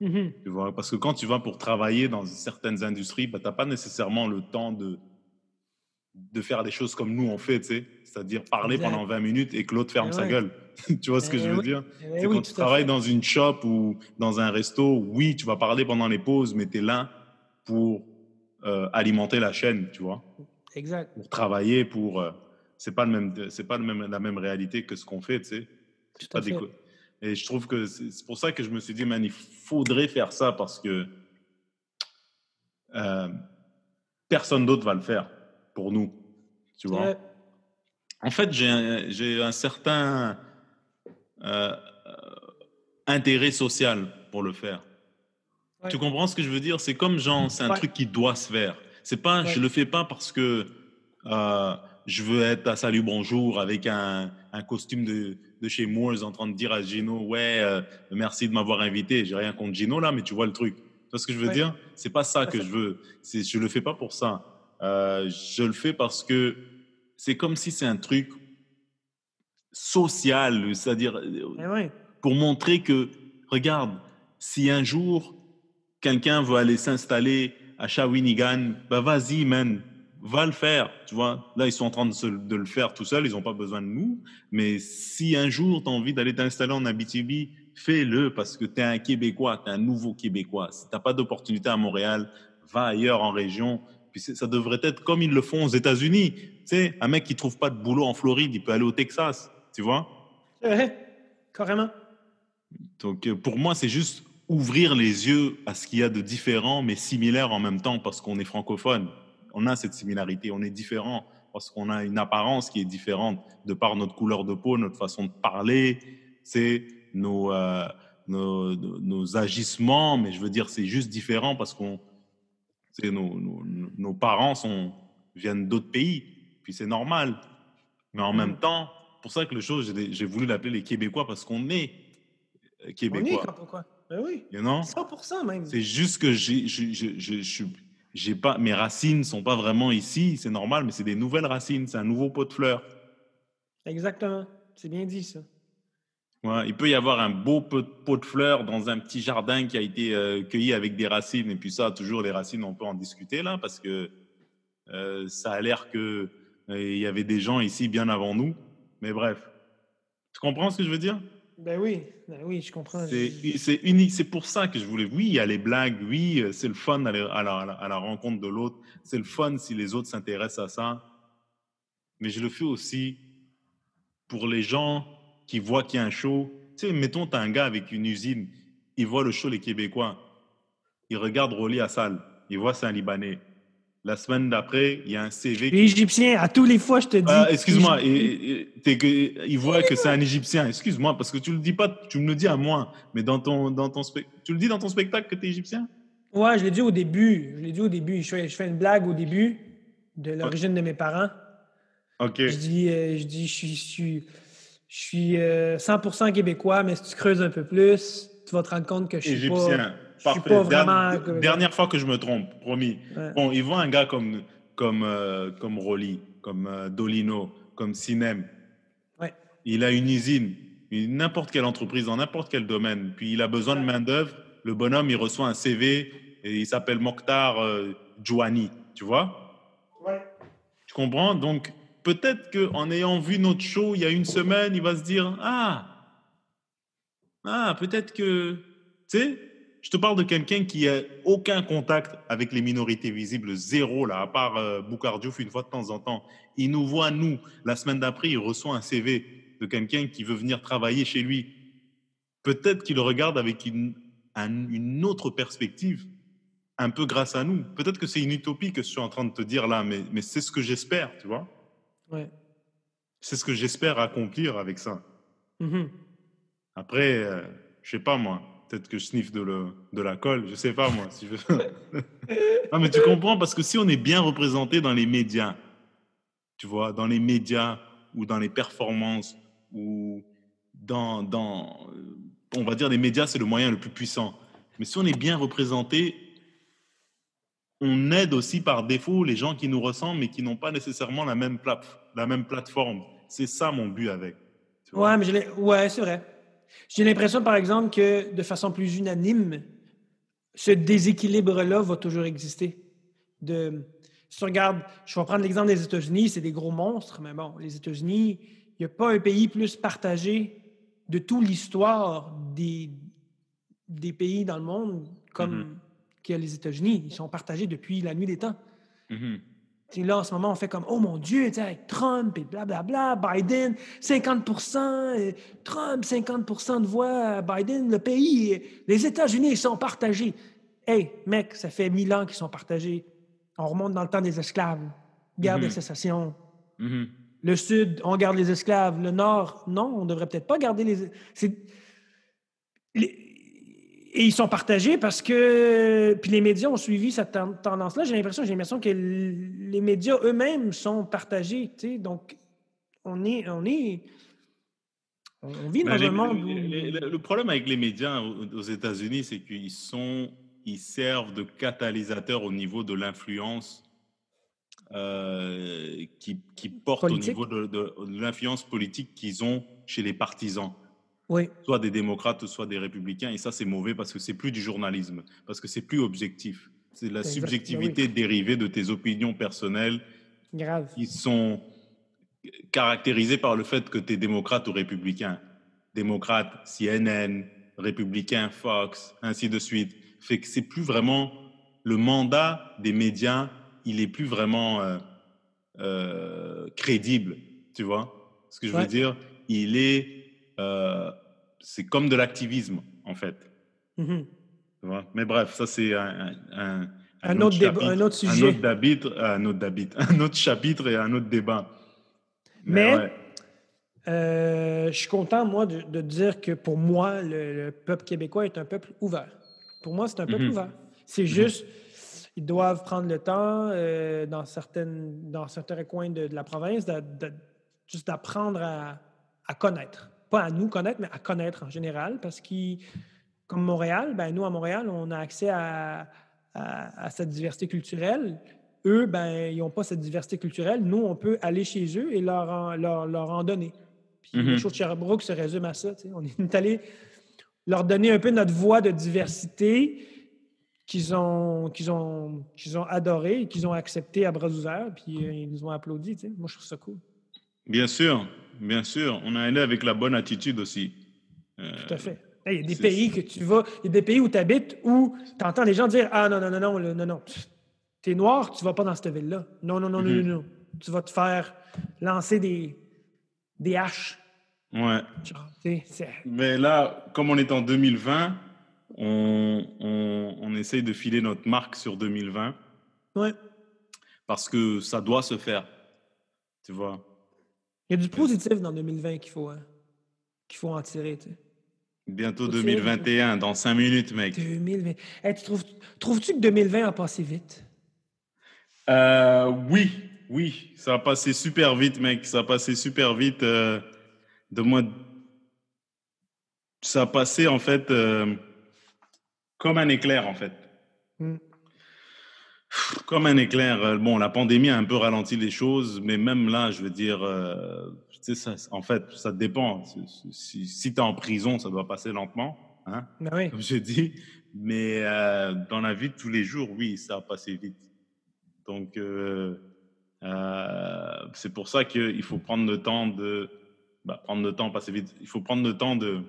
Mm-hmm. Tu vois, parce que quand tu vas pour travailler dans certaines industries, bah, tu n'as pas nécessairement le temps de, de faire des choses comme nous on fait, tu sais. C'est-à-dire parler pendant 20 minutes et que l'autre ferme sa gueule. <laughs> tu vois ce que eh je veux dire? Eh C'est quand tu travailles dans une shop ou dans un resto, oui, tu vas parler pendant les pauses, mais tu es là pour euh, alimenter la chaîne, tu vois? Exact. Pour travailler, pour. Euh, c'est pas le même, c'est pas le même, la même réalité que ce qu'on fait, tu sais? Tout à fait. Et je trouve que c'est pour ça que je me suis dit, man, il faudrait faire ça parce que euh, personne d'autre va le faire pour nous, tu vois? En fait, j'ai un, un, certain intérêt social pour le faire. Tu comprends ce que je veux dire? C'est comme genre, c'est un truc qui doit se faire. C'est pas, je le fais pas parce que euh, je veux être à salut bonjour avec un, un costume de, de, chez Moores en train de dire à Gino ouais euh, merci de m'avoir invité. J'ai rien contre Gino là, mais tu vois le truc. Tu vois ce que je veux dire? C'est pas ça que je veux. C'est, je le fais pas pour ça. Euh, je le fais parce que c'est comme si c'est un truc social, c'est-à-dire eh pour montrer que regarde, si un jour quelqu'un veut aller s'installer à Shawinigan, bah vas-y, man, va le faire. Tu vois, là, ils sont en train de, le faire tout seuls, ils n'ont pas besoin de nous. Mais si un jour, tu as envie d'aller t'installer en Abitibi, fais-le parce que tu es un Québécois, tu es un nouveau Québécois. Si tu n'as pas d'opportunité à Montréal, va ailleurs en région. Puis ça devrait être comme ils le font aux États-Unis. Tu sais, un mec qui trouve pas de boulot en Floride, il peut aller au Texas. Tu vois? Ouais, carrément. Donc, euh, pour moi, c'est juste ouvrir les yeux à ce qu'il y a de différent, mais similaire en même temps, parce qu'on est francophone. On a cette similarité, on est différent, parce qu'on a une apparence qui est différente, de par notre couleur de peau, notre façon de parler, c'est nos, euh, nos, nos, agissements, mais je veux dire, c'est juste différent parce qu'on, nos, nos, nos, parents sont, viennent d'autres pays, puis c'est normal. Mais en même mm. temps, pour ça que le chose, j'ai voulu l'appeler les Québécois, parce qu'on est Québécois. On est, pourquoi? Ben oui. You know? 100 même. C'est juste que j'ai, j'ai pas, mes racines sont pas vraiment ici, c'est normal, mais c'est des nouvelles racines, c'est un nouveau pot de fleurs. Exactement. C'est bien dit, ça. Ouais, il peut y avoir un beau pot de fleurs dans un petit jardin qui a été euh, cueilli avec des racines. Et puis ça, toujours les racines, on peut en discuter là, parce que euh, ça a l'air que euh, il y avait des gens ici bien avant nous. Mais bref, tu comprends ce que je veux dire? Ben oui, ben oui, je comprends. C'est unique. C'est pour ça que je voulais. Oui, il y a les blagues. Oui, c'est le fun à la, à la rencontre de l'autre. C'est le fun si les autres s'intéressent à ça. Mais je le fais aussi pour les gens qui voient qu'il y a un show. Tu sais, mettons, tu as un gars avec une usine. Il voit le show Les Québécois. Il regarde Rolly à salle. Il voit c'est un Libanais. La semaine d'après, il y a un CV. Égyptien, à tous les fois, je te dis. Ah, excuse-moi, il voit que c'est un Égyptien. Excuse-moi, parce que tu le dis pas, tu me le dis à moi, mais dans ton, dans ton tu le dis dans ton spectacle que tu es Égyptien? Ouais, je l'ai dit au début. Je l'ai dit au début. Je fais, je fais, une blague au début de l'origine de mes parents. OK. Je dis, euh, je, dis je suis, je suis, je suis 100% euh, québécois, mais si tu creuses un peu plus, tu vas te rendre compte que je suis Égyptien. pas Dernière fois que je me trompe, promis. Bon, ils voient un gars comme, comme, euh, comme Rolly, comme euh, Dolino, comme Sinem. Ouais. Il a une usine, n'importe quelle entreprise, dans n'importe quel domaine. Puis il a besoin de main-d'œuvre. Le bonhomme, il reçoit un CV et il s'appelle Mokhtar euh. Tu vois? Ouais. Tu comprends? Donc, peut-être qu'en ayant vu notre show il y a une semaine, il va se dire Ah, ah peut-être que. Tu sais je te parle de quelqu'un qui a aucun contact avec les minorités visibles, zéro là, à part euh, une fois de temps en temps. Il nous voit, nous, la semaine d'après, il reçoit un CV de quelqu'un qui veut venir travailler chez lui. Peut-être qu'il le regarde avec une, une autre perspective, un peu grâce à nous. Peut-être que c'est une utopie que je suis en train de te dire là, mais, mais c'est ce que j'espère, tu vois. Ouais. C'est ce que j'espère accomplir avec ça. Mm-hmm. Après, euh, je sais pas moi Peut-être que je sniffe de, le, de la colle, je sais pas moi. Si je... <laughs> non, mais tu comprends, parce que si on est bien représenté dans les médias, tu vois, dans les médias ou dans les performances ou dans, dans on va dire, les médias, c'est le moyen le plus puissant. Mais si on est bien représenté, on aide aussi par défaut les gens qui nous ressemblent mais qui n'ont pas nécessairement la même, la même plateforme. C'est ça mon but avec. Ouais, mais ouais, c'est vrai. J'ai l'impression, par exemple, que de façon plus unanime, ce déséquilibre-là va toujours exister. De, si tu regardes, je vais prendre l'exemple des États-Unis, c'est des gros monstres, mais bon, les États-Unis, il n'y a pas un pays plus partagé de toute l'histoire des, des pays dans le monde comme mm-hmm. que les États-Unis. Ils sont partagés depuis la nuit des temps. Mm-hmm là, en ce moment, on fait comme, oh mon Dieu, avec Trump et blablabla, Biden, 50% Trump, 50% de voix, Biden, le pays, les États-Unis, sont partagés. Hey, mec, ça fait mille ans qu'ils sont partagés. On remonte dans le temps des esclaves, guerre de mm-hmm. sécession. Mm-hmm. Le Sud, on garde les esclaves. Le Nord, non, on ne devrait peut-être pas garder les... les et ils sont partagés parce que. Puis les médias ont suivi cette tendance-là. J'ai l'impression, j'ai l'impression que les médias eux-mêmes sont partagés. Tu sais, donc, on est. On est on vit dans un monde où... Le problème avec les médias aux États-Unis, c'est qu'ils sont, ils servent de catalyseur au niveau de l'influence euh, qui, qui, porte au niveau de, de l'influence politique qu'ils ont chez les partisans soit des démocrates, soit des républicains. Et ça, c'est mauvais parce que c'est plus du journalisme, parce que c'est plus objectif. C'est la subjectivité dérivée de tes opinions personnelles Grave. qui sont caractérisées par le fait que tu es démocrate ou républicain. Démocrate, CNN, républicain, Fox, ainsi de suite. Fait que c'est plus vraiment le mandat des médias, il est plus vraiment euh, euh, crédible, tu vois ce que je veux dire? Il est c'est comme de l'activisme, en fait. Mm-hmm. Mais bref, ça, c'est un, un, autre, chapitre, un autre sujet. Un autre, chapitre, un, autre <laughs> un autre chapitre et un autre débat. Mais, euh, je suis content, moi, de, dire que pour moi, le, peuple québécois est un peuple ouvert. Pour moi, c'est un peuple mm-hmm. ouvert. C'est mm-hmm. juste, ils doivent prendre le temps euh, dans, certaines, dans certains coins de, la province de, juste d'apprendre à, à connaître pas à nous connaître, mais à connaître en général, parce que, comme Montréal, ben, nous, à Montréal, on a accès à, à, cette diversité culturelle. Eux, ben, ils n'ont pas cette diversité culturelle. Nous, on peut aller chez eux et leur en, leur, leur en donner. Puis mm-hmm. les choses de Sherbrooke se résument à ça. On est <laughs> allé leur donner un peu notre voix de diversité qu'ils ont, qu'ils ont, qu'ils ont adoré et qu'ils ont accepté à bras ouverts, puis euh, ils nous ont applaudi. Moi, je trouve ça cool. Bien sûr, bien sûr. On a allé avec la bonne attitude aussi. Tout à fait. Il y a des pays que tu vas, il y a des pays où tu habites où tu entends les gens dire Ah non, non, non, non, non, non, t'es noir, tu vas pas dans cette ville-là. Non, non, non, non, mm-hmm. non, Tu vas te faire lancer des, des haches. Ouais. Mais là, comme on est en 2020, on, on, on, essaye de filer notre marque sur 2020. Ouais. Parce que ça doit se faire. Tu vois? Il y a du positif dans 2020 qu'il faut, hein, qu'il faut en tirer. Tu. Bientôt 2021, dans cinq minutes, mec. 2020. tu trouves, trouves-tu que 2020 a passé vite? Euh, oui, oui. Ça a passé super vite, mec. Ça a passé super vite. Euh, de moi, ça a passé, en fait, euh, comme un éclair, en fait. Hmm. Comme un éclair. Bon, la pandémie a un peu ralenti les choses, mais même là, je veux dire, ça, en fait, ça dépend. Si, si tu es en prison, ça doit passer lentement, hein, ben comme je dis. Mais euh, dans la vie de tous les jours, oui, ça a passé vite. Donc, euh, euh, c'est pour ça qu'il faut prendre le temps de. Bah, prendre le temps, passer vite. Il faut prendre le temps de.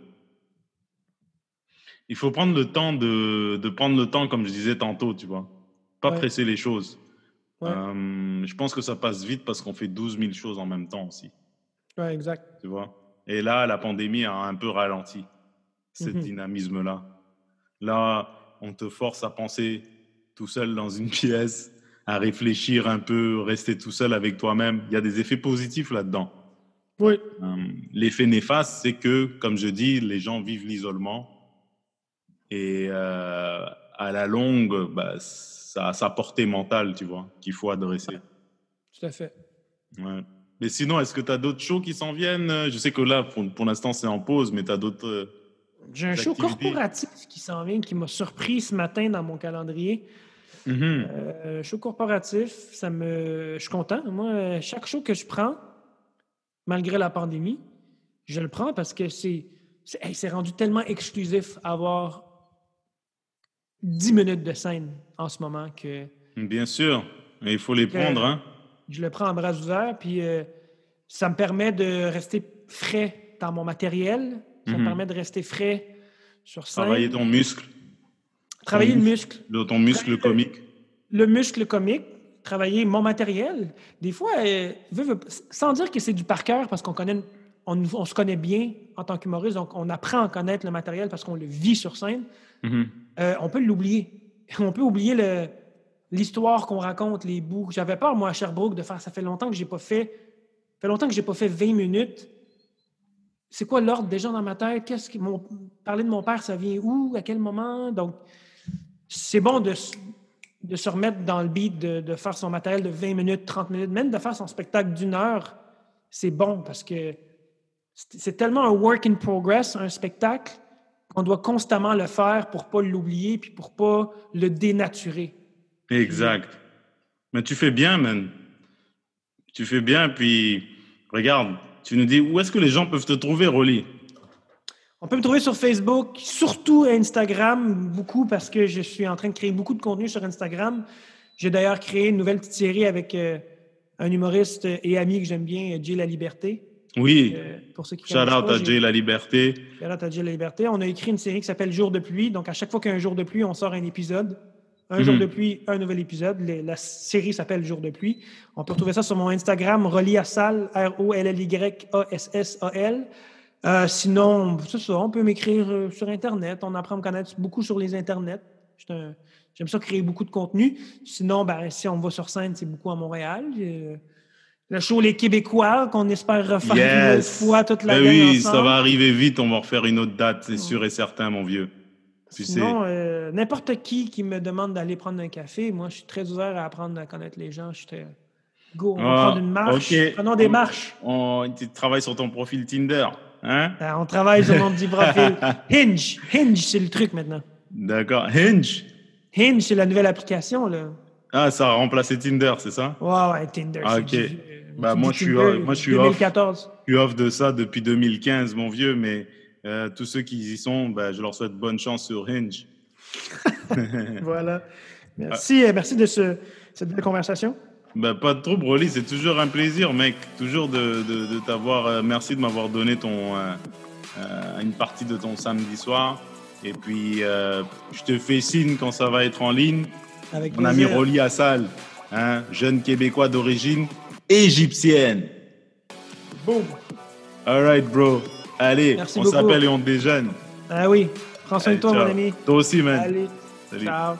Il faut prendre le temps de, de prendre le temps, comme je disais tantôt, tu vois. Pas presser les choses. je pense que ça passe vite parce qu'on fait 12 000 choses en même temps aussi. Ouais, exact. Tu vois? Et là, la pandémie a un peu ralenti ce mhm. dynamisme-là. Là, on te force à penser tout seul dans une <laughs> pièce, à réfléchir un peu, rester tout seul avec toi-même. Il y a des effets positifs là-dedans. Oui. Euh, l'effet néfaste, c'est que, comme je dis, les gens vivent l'isolement. Et euh, à la longue, bah, ça a sa portée mentale, tu vois, qu'il faut adresser. Tout à fait. Ouais. Mais sinon, est-ce que tu as d'autres shows qui s'en viennent? Je sais que là, pour, l'instant, c'est en pause, mais tu as d'autres. Euh, J'ai un show corporatif qui s'en vient, qui m'a surpris ce matin dans mon calendrier. Euh, show corporatif, ça me... je suis content. Moi, chaque show que je prends, malgré la pandémie, je le prends parce que c'est c'est rendu tellement exclusif avoir 10 minutes de scène en ce moment que. Bien sûr, mais il faut les prendre. Hein? je le prends en bras ouverts, puis euh, ça me permet de rester frais dans mon matériel. Ça me mhm. permet de rester frais sur scène. Travailler ton muscle. Travailler le muscle. ton muscle comique. Le, muscle comique. Travailler mon matériel. Des fois, euh, sans dire que c'est du par cœur, parce qu'on connaît, on, se connaît bien en tant qu'humoriste, donc on apprend à connaître le matériel parce qu'on le vit sur scène. Mhm. Euh, on peut l'oublier. <laughs> On peut oublier le, l'histoire qu'on raconte, les bouts. J'avais peur, moi, à Sherbrooke, de faire. Ça fait longtemps que j'ai pas fait. Ça fait longtemps que j'ai pas fait 20 minutes. C'est quoi l'ordre déjà dans ma tête? Qu'est-ce qui. Mon, parler de mon père, ça vient où? À quel moment? Donc, c'est bon de, de se remettre dans le beat, de, faire son matériel de 20 minutes, 30 minutes, même de faire son spectacle d'une heure. C'est bon parce que c'est tellement un work in progress, un spectacle, qu'on doit constamment le faire pour pas l'oublier puis pour pas le dénaturer. Exact. Mais tu fais bien, man. Tu fais bien, puis regarde, tu nous dis où est-ce que les gens peuvent te trouver, Rolly? On peut me trouver sur Facebook, surtout Instagram, beaucoup parce que je suis en train de créer beaucoup de contenu sur Instagram. J'ai d'ailleurs créé une nouvelle petite série avec euh, un humoriste et ami que j'aime bien, Jay La Liberté. Oui. Euh, pour ceux qui Shout out à Jay La Liberté. Shout out à Jay La Liberté. On a écrit une série qui s'appelle Jour de pluie. Donc, à chaque fois qu'il y a un jour de pluie, on sort un épisode. Un jour mhm. de pluie, un nouvel épisode. la série s'appelle Jour de pluie. On peut retrouver ça sur mon Instagram, Roliassal, R-O-L-L-Y-A-S-S-A-L. Euh, sinon, c'est ça, on peut m'écrire euh, sur Internet. On apprend à me connaître beaucoup sur les Internets. J'aime ça créer beaucoup de contenu. Sinon, ben, si on va sur scène, c'est beaucoup à Montréal. Euh, le show Les Québécois, qu'on espère refaire une autre fois toute la ben Oui, ça va arriver vite. On va refaire une autre date, c'est sûr et certain, mon vieux. Sinon, euh, n'importe qui qui me demande d'aller prendre un café, moi, je suis très ouvert à apprendre à connaître les gens. Je suis très... Go, on va ah, prendre une marche. Prenons des marches. On, tu travailles sur ton profil Tinder, hein? Ben, on travaille sur mon petit profil. <laughs> Hinge. Hinge, c'est le truc maintenant. D'accord. Hinge? Hinge, c'est la nouvelle application, là. Ah, ça a remplacé Tinder, c'est ça? Ouais, ouais, Tinder. Ah, OK. Bah, moi, je suis, moi, je suis 2014. je suis off de ça depuis 2015, mon vieux, mais euh, tous ceux qui y sont, ben, je leur souhaite bonne chance sur Hinge. <laughs> voilà. Merci, euh, merci de ce, cette belle conversation. Ben, pas de trouble, Rolly. C'est toujours un plaisir, mec. Toujours de, de, t'avoir. Euh, merci de m'avoir donné ton, euh, une partie de ton samedi soir. Et puis, je te fais signe quand ça va être en ligne. Avec Mon ami plaisir. Rolly Assal, hein, jeune Québécois d'origine égyptienne. Boom. All right, bro. Allez, Merci on s'appelle et on déjeune. Ah oui. Prends soin de toi, mon ami. Toi aussi, man. Allez. Salut. Ciao.